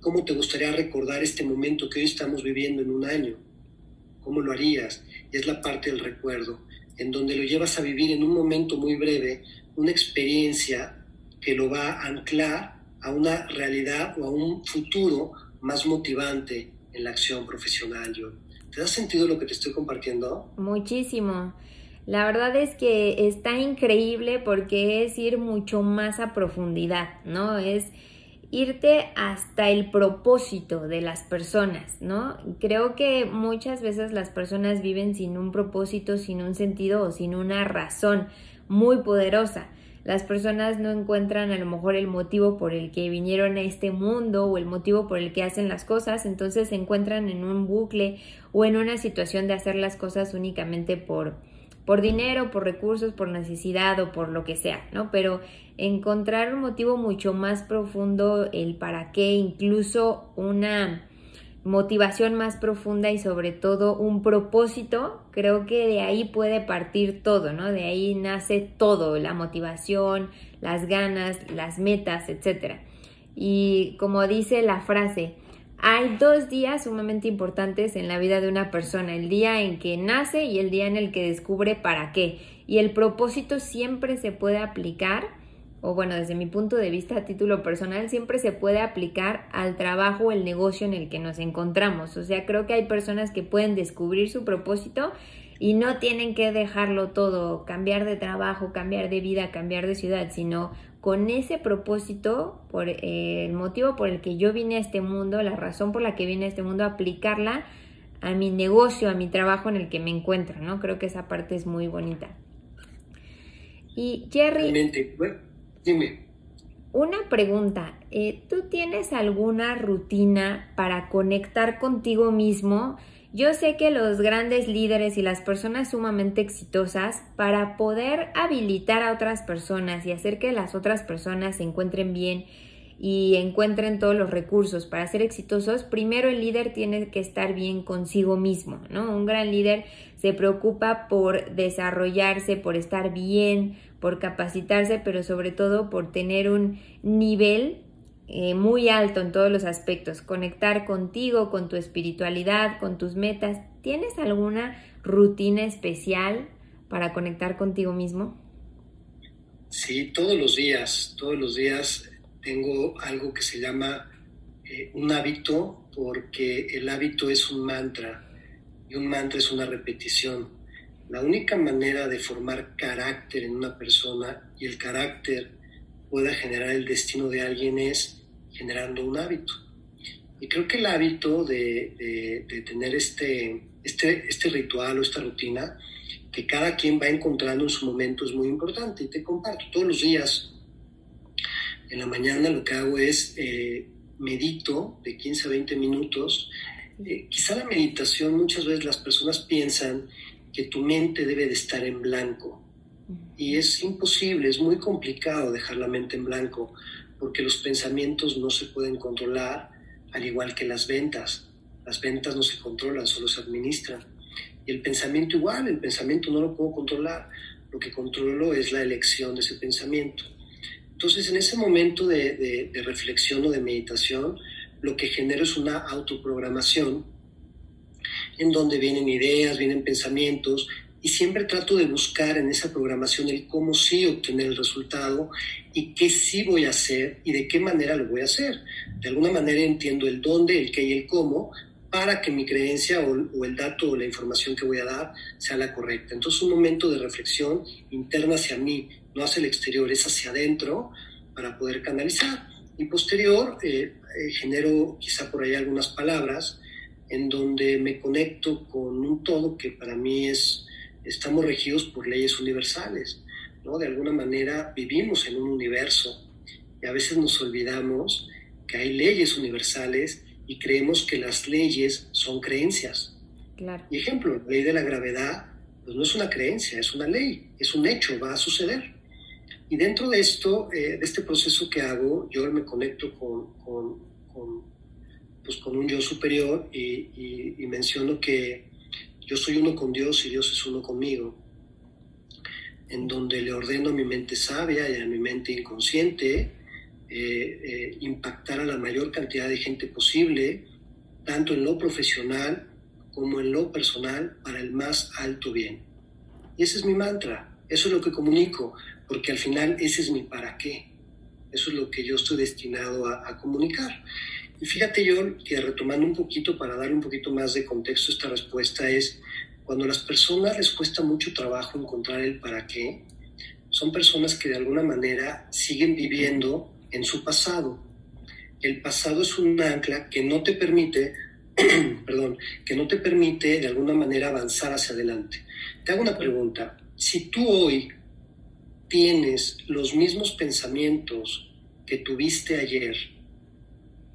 ¿Cómo te gustaría recordar este momento que hoy estamos viviendo en un año? ¿Cómo lo harías? Es la parte del recuerdo en donde lo llevas a vivir en un momento muy breve, una experiencia que lo va a anclar a una realidad o a un futuro más motivante en la acción profesional. Yo ¿Te da sentido lo que te estoy compartiendo? Muchísimo. La verdad es que está increíble porque es ir mucho más a profundidad, ¿no? Es irte hasta el propósito de las personas, ¿no? Creo que muchas veces las personas viven sin un propósito, sin un sentido o sin una razón muy poderosa. Las personas no encuentran a lo mejor el motivo por el que vinieron a este mundo o el motivo por el que hacen las cosas, entonces se encuentran en un bucle o en una situación de hacer las cosas únicamente por, por dinero, por recursos, por necesidad o por lo que sea, ¿no? Pero encontrar un motivo mucho más profundo, el para qué, incluso una motivación más profunda y sobre todo un propósito, creo que de ahí puede partir todo, ¿no? De ahí nace todo, la motivación, las ganas, las metas, etc. Y como dice la frase, hay dos días sumamente importantes en la vida de una persona, el día en que nace y el día en el que descubre para qué. Y el propósito siempre se puede aplicar, o bueno, desde mi punto de vista a título personal, siempre se puede aplicar al trabajo el negocio en el que nos encontramos. O sea, creo que hay personas que pueden descubrir su propósito y no tienen que dejarlo todo, cambiar de trabajo, cambiar de vida, cambiar de ciudad, sino con ese propósito, por eh, el motivo por el que yo vine a este mundo, la razón por la que vine a este mundo, aplicarla a mi negocio, a mi trabajo en el que me encuentro, ¿no? Creo que esa parte es muy bonita. Y Jerry, Una pregunta, eh, ¿tú tienes alguna rutina para conectar contigo mismo? Yo sé que los grandes líderes y las personas sumamente exitosas, para poder habilitar a otras personas y hacer que las otras personas se encuentren bien y encuentren todos los recursos para ser exitosos, primero el líder tiene que estar bien consigo mismo, ¿no? Un gran líder se preocupa por desarrollarse, por estar bien, por capacitarse, pero sobre todo por tener un nivel eh, muy alto en todos los aspectos, conectar contigo, con tu espiritualidad, con tus metas. ¿Tienes alguna rutina especial para conectar contigo mismo? Sí, todos los días, todos los días tengo algo que se llama eh, un hábito, porque el hábito es un mantra y un mantra es una repetición. La única manera de formar carácter en una persona y el carácter pueda generar el destino de alguien es generando un hábito. Y creo que el hábito de, tener este, este, este ritual o esta rutina que cada quien va encontrando en su momento es muy importante. Y te comparto, todos los días en la mañana lo que hago es eh, medito de 15 a 20 minutos. Eh, quizá la meditación muchas veces las personas piensan que tu mente debe de estar en blanco y es imposible, es muy complicado dejar la mente en blanco, porque los pensamientos no se pueden controlar, al igual que las ventas. Las ventas no se controlan, solo se administran. Y el pensamiento igual, el pensamiento no lo puedo controlar, lo que controlo es la elección de ese pensamiento. Entonces, en ese momento de, de reflexión o de meditación, lo que genero es una autoprogramación en donde vienen ideas, vienen pensamientos, y siempre trato de buscar en esa programación el cómo sí obtener el resultado y qué sí voy a hacer y de qué manera lo voy a hacer. De alguna manera entiendo el dónde, el qué y el cómo para que mi creencia o, el dato o la información que voy a dar sea la correcta. Entonces un momento de reflexión interna hacia mí, no hacia el exterior, es hacia adentro para poder canalizar. Y posterior eh, eh, genero quizá por ahí algunas palabras en donde me conecto con un todo que para mí es estamos regidos por leyes universales, ¿no? De alguna manera vivimos en un universo y a veces nos olvidamos que hay leyes universales y creemos que las leyes son creencias. Claro. Y ejemplo, la ley de la gravedad, pues no es una creencia, es una ley, es un hecho, va a suceder. Y dentro de esto, eh, de este proceso que hago, yo me conecto con, con, pues con un yo superior y, menciono que yo soy uno con Dios y Dios es uno conmigo, en donde le ordeno a mi mente sabia y a mi mente inconsciente eh, eh, impactar a la mayor cantidad de gente posible, tanto en lo profesional como en lo personal, para el más alto bien. Y ese es mi mantra, eso es lo que comunico, porque al final ese es mi para qué, eso es lo que yo estoy destinado a comunicar. Y fíjate yo que retomando un poquito para darle un poquito más de contexto a esta respuesta es cuando a las personas les cuesta mucho trabajo encontrar el para qué, son personas que de alguna manera siguen viviendo en su pasado. El pasado es un ancla que no te permite, *clears throat* perdón, que no te permite de alguna manera avanzar hacia adelante. Te hago una pregunta. Si tú hoy tienes los mismos pensamientos que tuviste ayer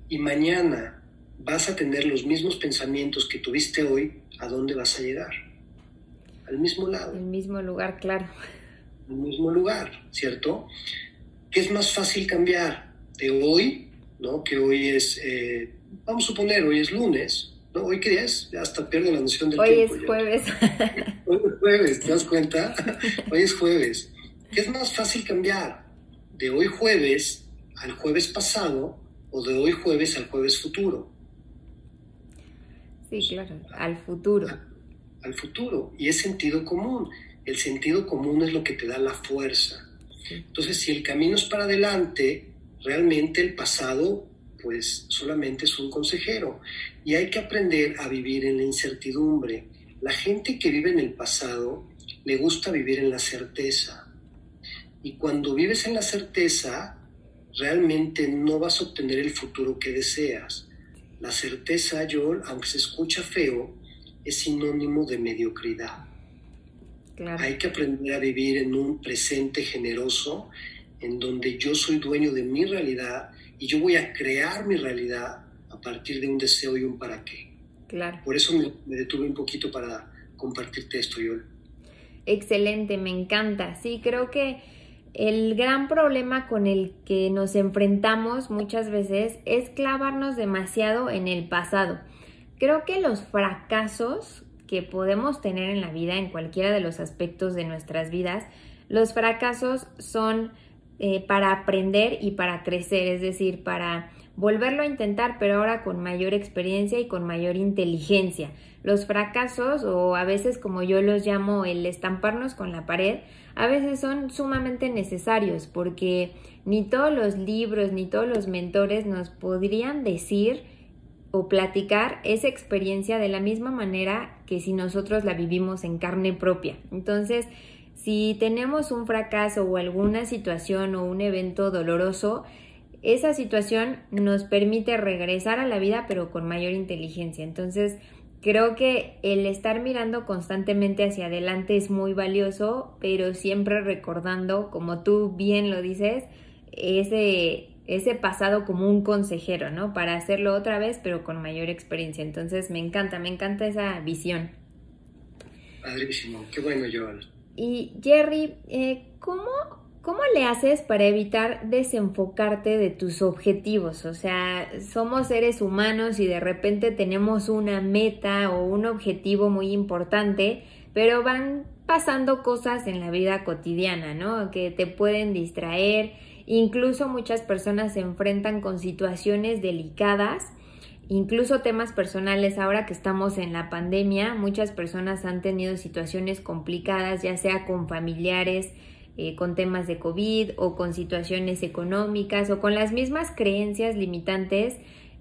y mañana vas a tener los mismos pensamientos que tuviste hoy, ¿a dónde vas a llegar? Al mismo lado. Al mismo lugar, claro. Al mismo lugar, ¿cierto? ¿Qué es más fácil cambiar de hoy, ¿no? Que hoy es, eh, vamos a suponer, hoy es lunes, ¿no? ¿Hoy qué es? Ya hasta pierdo la noción del tiempo. Hoy es jueves. *laughs* Hoy es jueves, ¿te das cuenta? *laughs* hoy es jueves. ¿Qué es más fácil cambiar? ¿De hoy jueves al jueves pasado o de hoy jueves al jueves futuro? Sí, claro, al futuro. Al, futuro. Y es sentido común. El sentido común es lo que te da la fuerza. Entonces, si el camino es para adelante, realmente el pasado, pues solamente es un consejero. Y hay que aprender a vivir en la incertidumbre. La gente que vive en el pasado le gusta vivir en la certeza. Y cuando vives en la certeza, realmente no vas a obtener el futuro que deseas. La certeza, Joel, aunque se escucha feo, es sinónimo de mediocridad. Hay que aprender a vivir en un presente generoso, en donde yo soy dueño de mi realidad y yo voy a crear mi realidad a partir de un deseo y un para qué. Claro. Por eso me, me detuve un poquito para compartirte esto, Joel. Excelente, me encanta. Sí, creo que el gran problema con el que nos enfrentamos muchas veces es clavarnos demasiado en el pasado. Creo que los fracasos que podemos tener en la vida, en cualquiera de los aspectos de nuestras vidas, los fracasos son eh, para aprender y para crecer, es decir, para volverlo a intentar, pero ahora con mayor experiencia y con mayor inteligencia. Los fracasos, o a veces como yo los llamo el estamparnos con la pared, a veces son sumamente necesarios porque ni todos los libros ni todos los mentores nos podrían decir o platicar esa experiencia de la misma manera que si nosotros la vivimos en carne propia. Entonces, si tenemos un fracaso o alguna situación o un evento doloroso, esa situación nos permite regresar a la vida pero con mayor inteligencia. Entonces, creo que el estar mirando constantemente hacia adelante es muy valioso, pero siempre recordando, como tú bien lo dices, ese, ese pasado como un consejero, ¿no? Para hacerlo otra vez, pero con mayor experiencia. Entonces, me encanta, me encanta esa visión. Padrísimo, qué bueno, Joel. Y Jerry, eh, ¿cómo, ¿cómo le haces para evitar desenfocarte de tus objetivos? O sea, somos seres humanos y de repente tenemos una meta o un objetivo muy importante, pero van pasando cosas en la vida cotidiana, ¿no? Que te pueden distraer. Incluso muchas personas se enfrentan con situaciones delicadas incluso temas personales, ahora que estamos en la pandemia, muchas personas han tenido situaciones complicadas, ya sea con familiares, eh, con temas de COVID o con situaciones económicas o con las mismas creencias limitantes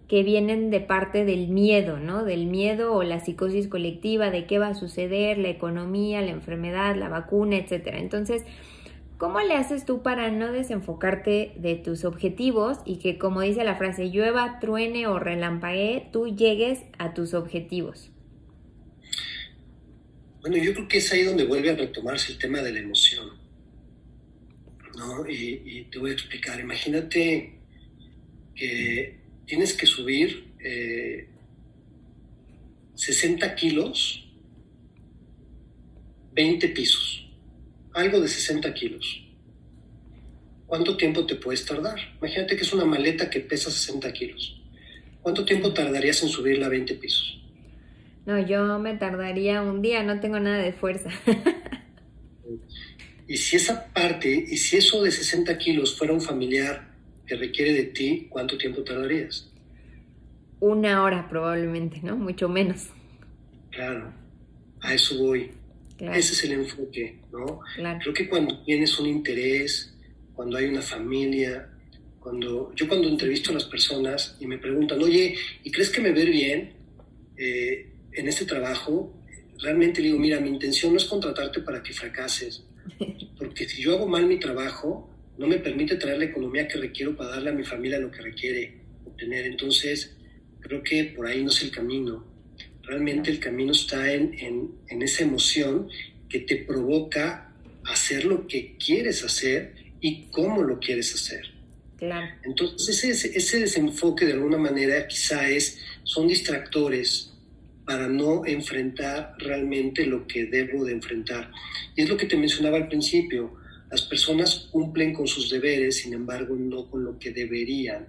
que vienen de parte del miedo, ¿no? Del miedo o la psicosis colectiva, de qué va a suceder, la economía, la enfermedad, la vacuna, etcétera. Entonces, ¿Cómo le haces tú para no desenfocarte de tus objetivos y que, como dice la frase, llueva, truene o relampaguee, tú llegues a tus objetivos? Bueno, yo creo que es ahí donde vuelve a retomarse el tema de la emoción. ¿No? Y, te voy a explicar. Imagínate que tienes que subir 60 eh, kilos, 20 pisos algo de 60 kilos. ¿Cuánto tiempo te puedes tardar? Imagínate que es una maleta que pesa 60 kilos. ¿Cuánto tiempo tardarías en subirla a 20 pisos? No, yo me tardaría un día, no tengo nada de fuerza. *laughs* y si esa parte, y si eso de 60 kilos fuera un familiar que requiere de ti, ¿cuánto tiempo tardarías? Una hora probablemente, ¿no? Mucho menos. Claro, a eso voy. Ese es el enfoque, ¿no? Creo que cuando tienes un interés, cuando hay una familia, Cuando, yo cuando entrevisto a las personas y me preguntan, oye, ¿y crees que me ver bien eh, en este trabajo? Realmente digo, mira, mi intención no es contratarte para que fracases, porque si yo hago mal mi trabajo, no me permite traer la economía que requiero para darle a mi familia lo que requiere obtener. Entonces, creo que por ahí no es el camino. Realmente el camino está en, en, en esa emoción que te provoca hacer lo que quieres hacer y cómo lo quieres hacer. Claro. Entonces ese, ese desenfoque de alguna manera quizá es, son distractores para no enfrentar realmente lo que debo de enfrentar. Y es lo que te mencionaba al principio, las personas cumplen con sus deberes, sin embargo no con lo que deberían.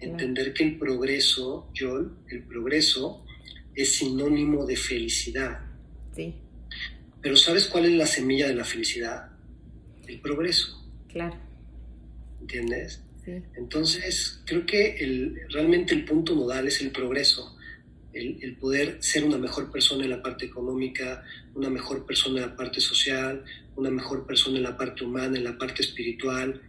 Entender que el progreso, Joel, el progreso es sinónimo de felicidad. Sí. Pero ¿sabes cuál es la semilla de la felicidad? El progreso. Claro. ¿Entiendes? Entonces, creo que el, realmente el punto nodal es el progreso, el, poder ser una mejor persona en la parte económica, una mejor persona en la parte social, una mejor persona en la parte humana, en la parte espiritual.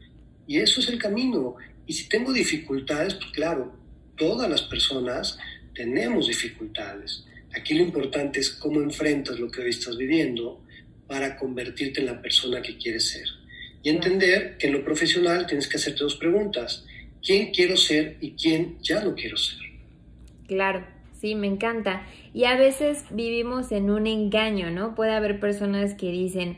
Y eso es el camino. Y si tengo dificultades, pues claro, todas las personas tenemos dificultades. Aquí lo importante es cómo enfrentas lo que hoy estás viviendo para convertirte en la persona que quieres ser y entender que en lo profesional tienes que hacerte dos preguntas. ¿Quién quiero ser y quién ya no quiero ser? Claro, sí, me encanta. Y a veces vivimos en un engaño, ¿no? Puede haber personas que dicen,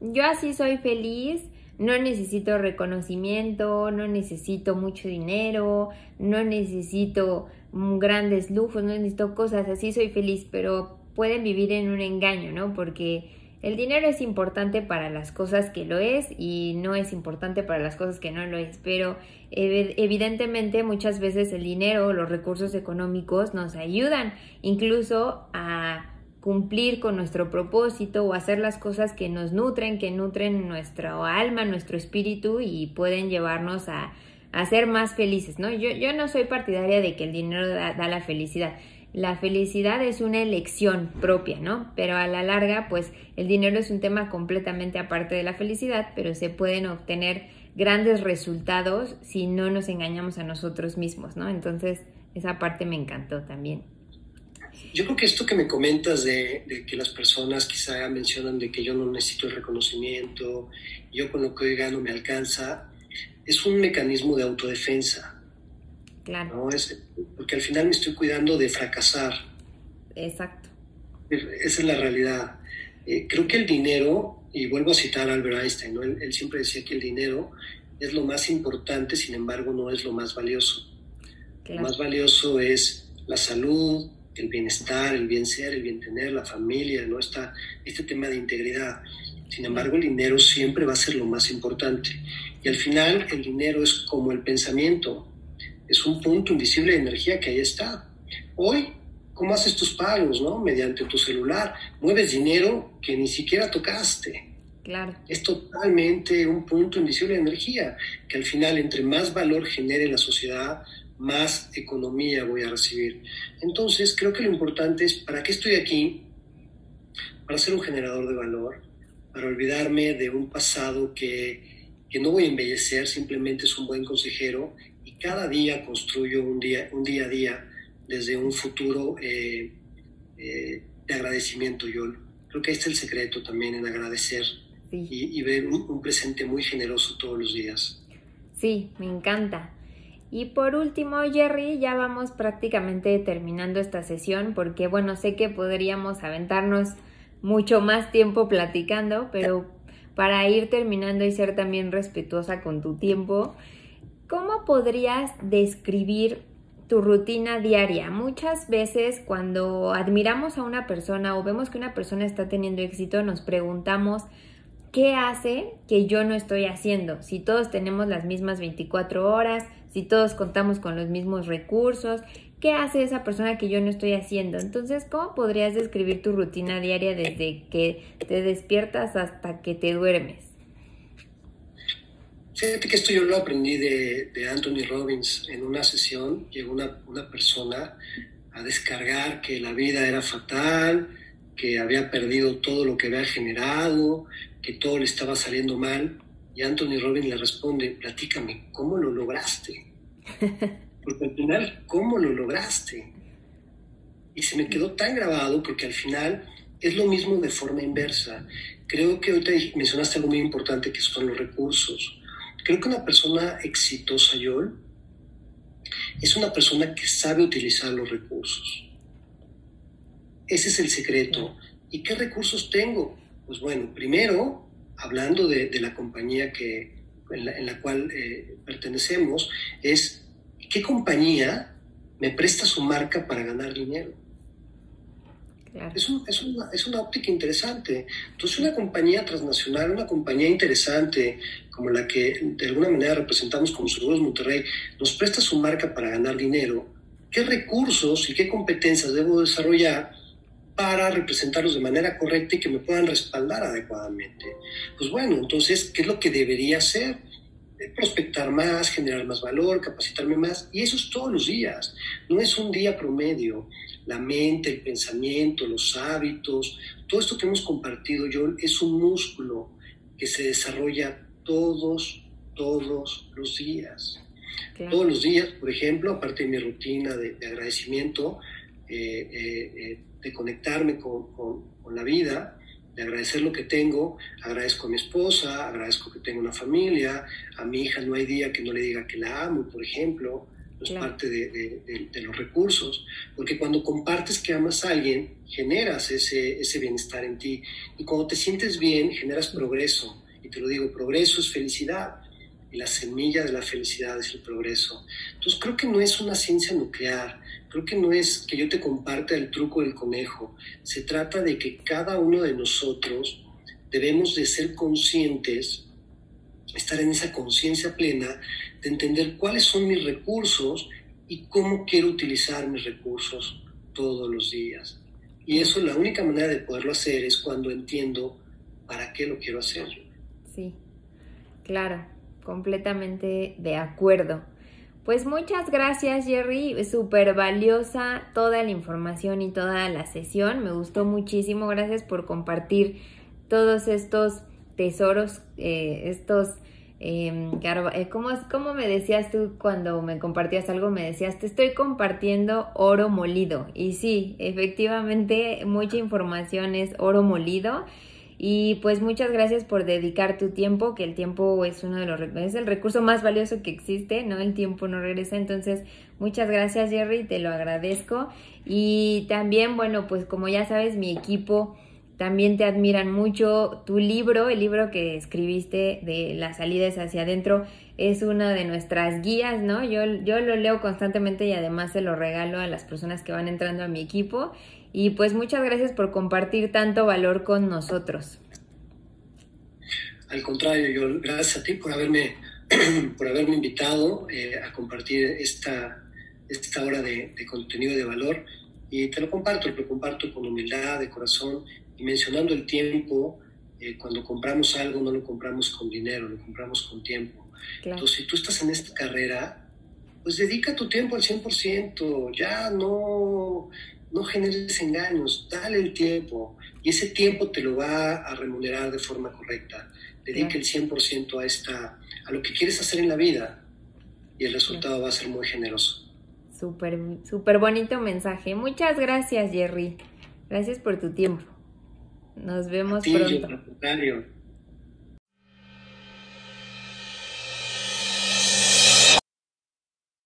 yo así soy feliz, no necesito reconocimiento, no necesito mucho dinero, no necesito grandes lujos, no necesito cosas, así soy feliz, pero pueden vivir en un engaño, ¿no? Porque el dinero es importante para las cosas que lo es y no es importante para las cosas que no lo es, pero evidentemente muchas veces el dinero, los recursos económicos nos ayudan incluso a cumplir con nuestro propósito o hacer las cosas que nos nutren, que nutren nuestro alma, nuestro espíritu y pueden llevarnos a, ser más felices, ¿no? Yo, yo no soy partidaria de que el dinero da la felicidad la felicidad es una elección propia, ¿no? Pero a la larga, pues el dinero es un tema completamente aparte de la felicidad, pero se pueden obtener grandes resultados si no nos engañamos a nosotros mismos, ¿no? Entonces, esa parte me encantó también. Yo creo que esto que me comentas de, que las personas quizá mencionan de que yo no necesito el reconocimiento, yo con lo que hoy gano me alcanza, es un mecanismo de autodefensa. Claro. ¿no? Es, porque al final me estoy cuidando de fracasar. Exacto. Esa es la realidad. Eh, creo que el dinero, y vuelvo a citar a Albert Einstein, ¿no? él, siempre decía que el dinero es lo más importante, sin embargo no es lo más valioso. Lo más valioso es la salud, el bienestar, el bien ser, el bien tener, la familia, ¿no? Está este tema de integridad. Sin embargo, el dinero siempre va a ser lo más importante. Y al final, el dinero es como el pensamiento es un punto invisible de energía que ahí está. Hoy, ¿cómo haces tus pagos, no? Mediante tu celular. Mueves dinero que ni siquiera tocaste. Claro. Es totalmente un punto invisible de energía, que al final, entre más valor genere la sociedad, más economía voy a recibir. Entonces, creo que lo importante es, ¿para qué estoy aquí? Para ser un generador de valor, para olvidarme de un pasado que, que no voy a embellecer, simplemente es un buen consejero cada día construyo un día, un día a día desde un futuro eh, eh, de agradecimiento. Yo creo que este es el secreto también en agradecer y, ver un, presente muy generoso todos los días. Sí, me encanta. Y por último, Jerry, ya vamos prácticamente terminando esta sesión porque, bueno, sé que podríamos aventarnos mucho más tiempo platicando, pero para ir terminando y ser también respetuosa con tu tiempo, ¿Cómo podrías describir tu rutina diaria? Muchas veces cuando admiramos a una persona o vemos que una persona está teniendo éxito, nos preguntamos, ¿qué hace que yo no estoy haciendo? Si todos tenemos las mismas 24 horas, si todos contamos con los mismos recursos, ¿qué hace esa persona que yo no estoy haciendo? Entonces, ¿cómo podrías describir tu rutina diaria desde que te despiertas hasta que te duermes? Fíjate que esto yo lo aprendí de, Anthony Robbins. En una sesión llegó una, una, persona a descargar que la vida era fatal, que había perdido todo lo que había generado, que todo le estaba saliendo mal. Y Anthony Robbins le responde, platícame, ¿cómo lo lograste? *laughs* Porque al final, ¿cómo lo lograste? Y se me quedó tan grabado porque al final es lo mismo de forma inversa. Creo que ahorita mencionaste algo muy importante que son los recursos. Creo que una persona exitosa, Yol, es una persona que sabe utilizar los recursos. Ese es el secreto. ¿Y qué recursos tengo? Pues bueno, primero, hablando de, la compañía que, en, la, cual eh, pertenecemos, es qué compañía me presta su marca para ganar dinero. Es, una, es, una, óptica interesante. Entonces, una compañía transnacional, una compañía interesante como la que de alguna manera representamos como Seguros Monterrey, nos presta su marca para ganar dinero, ¿qué recursos y qué competencias debo desarrollar para representarlos de manera correcta y que me puedan respaldar adecuadamente? Pues bueno, entonces, ¿qué es lo que debería hacer? Eh, prospectar más, generar más valor, capacitarme más, y eso es todos los días, no es un día promedio la mente, el pensamiento, los hábitos, todo esto que hemos compartido, John, es un músculo que se desarrolla todos, todos los días. Todos los días, por ejemplo, aparte de mi rutina de, agradecimiento, eh, eh, eh, de conectarme con, con, la vida, de agradecer lo que tengo, agradezco a mi esposa, agradezco que tengo una familia, a mi hija no hay día que no le diga que la amo, por ejemplo, es parte de, los recursos, porque cuando compartes que amas a alguien, generas ese, ese bienestar en ti, y cuando te sientes bien, generas progreso, te lo digo, progreso es felicidad, y la semilla de la felicidad es el progreso. Entonces creo que no es una ciencia nuclear, creo que no es que yo te comparta el truco del conejo, se trata de que cada uno de nosotros debemos de ser conscientes, estar en esa conciencia plena de entender cuáles son mis recursos y cómo quiero utilizar mis recursos todos los días. Y eso la única manera de poderlo hacer es cuando entiendo para qué lo quiero hacer. Sí, claro, completamente de acuerdo. Pues muchas gracias Jerry, súper valiosa toda la información y toda la sesión, me gustó muchísimo, gracias por compartir todos estos tesoros, eh, estos eh, ¿cómo, ¿cómo, me decías tú cuando me compartías algo? Me decías, te estoy compartiendo oro molido. Y sí, efectivamente, mucha información es oro molido. Y pues muchas gracias por dedicar tu tiempo, que el tiempo es uno de los es el recurso más valioso que existe, ¿no? El tiempo no regresa. Entonces, muchas gracias, Jerry, te lo agradezco. Y también, bueno, pues como ya sabes, mi equipo también te admiran mucho. Tu libro, el libro que escribiste de las salidas hacia adentro, es una de nuestras guías, ¿no? Yo, yo lo leo constantemente y además se lo regalo a las personas que van entrando a mi equipo. Y pues muchas gracias por compartir tanto valor con nosotros. Al contrario, yo gracias a ti por haberme, *clears throat* por haberme invitado eh, a compartir esta, esta hora de, de contenido de valor. Y te lo comparto, lo comparto con humildad, de corazón y mencionando el tiempo, eh, cuando compramos algo no lo compramos con dinero, lo compramos con tiempo. Entonces, si tú estás en esta carrera, pues dedica tu tiempo al 100%, ya no, no generes engaños, dale el tiempo y ese tiempo te lo va a remunerar de forma correcta. Dedica el 100% a, esta, a lo que quieres hacer en la vida y el resultado va a ser muy generoso. Súper, súper bonito mensaje. Muchas gracias, Jerry. Gracias por tu tiempo. Nos vemos pronto.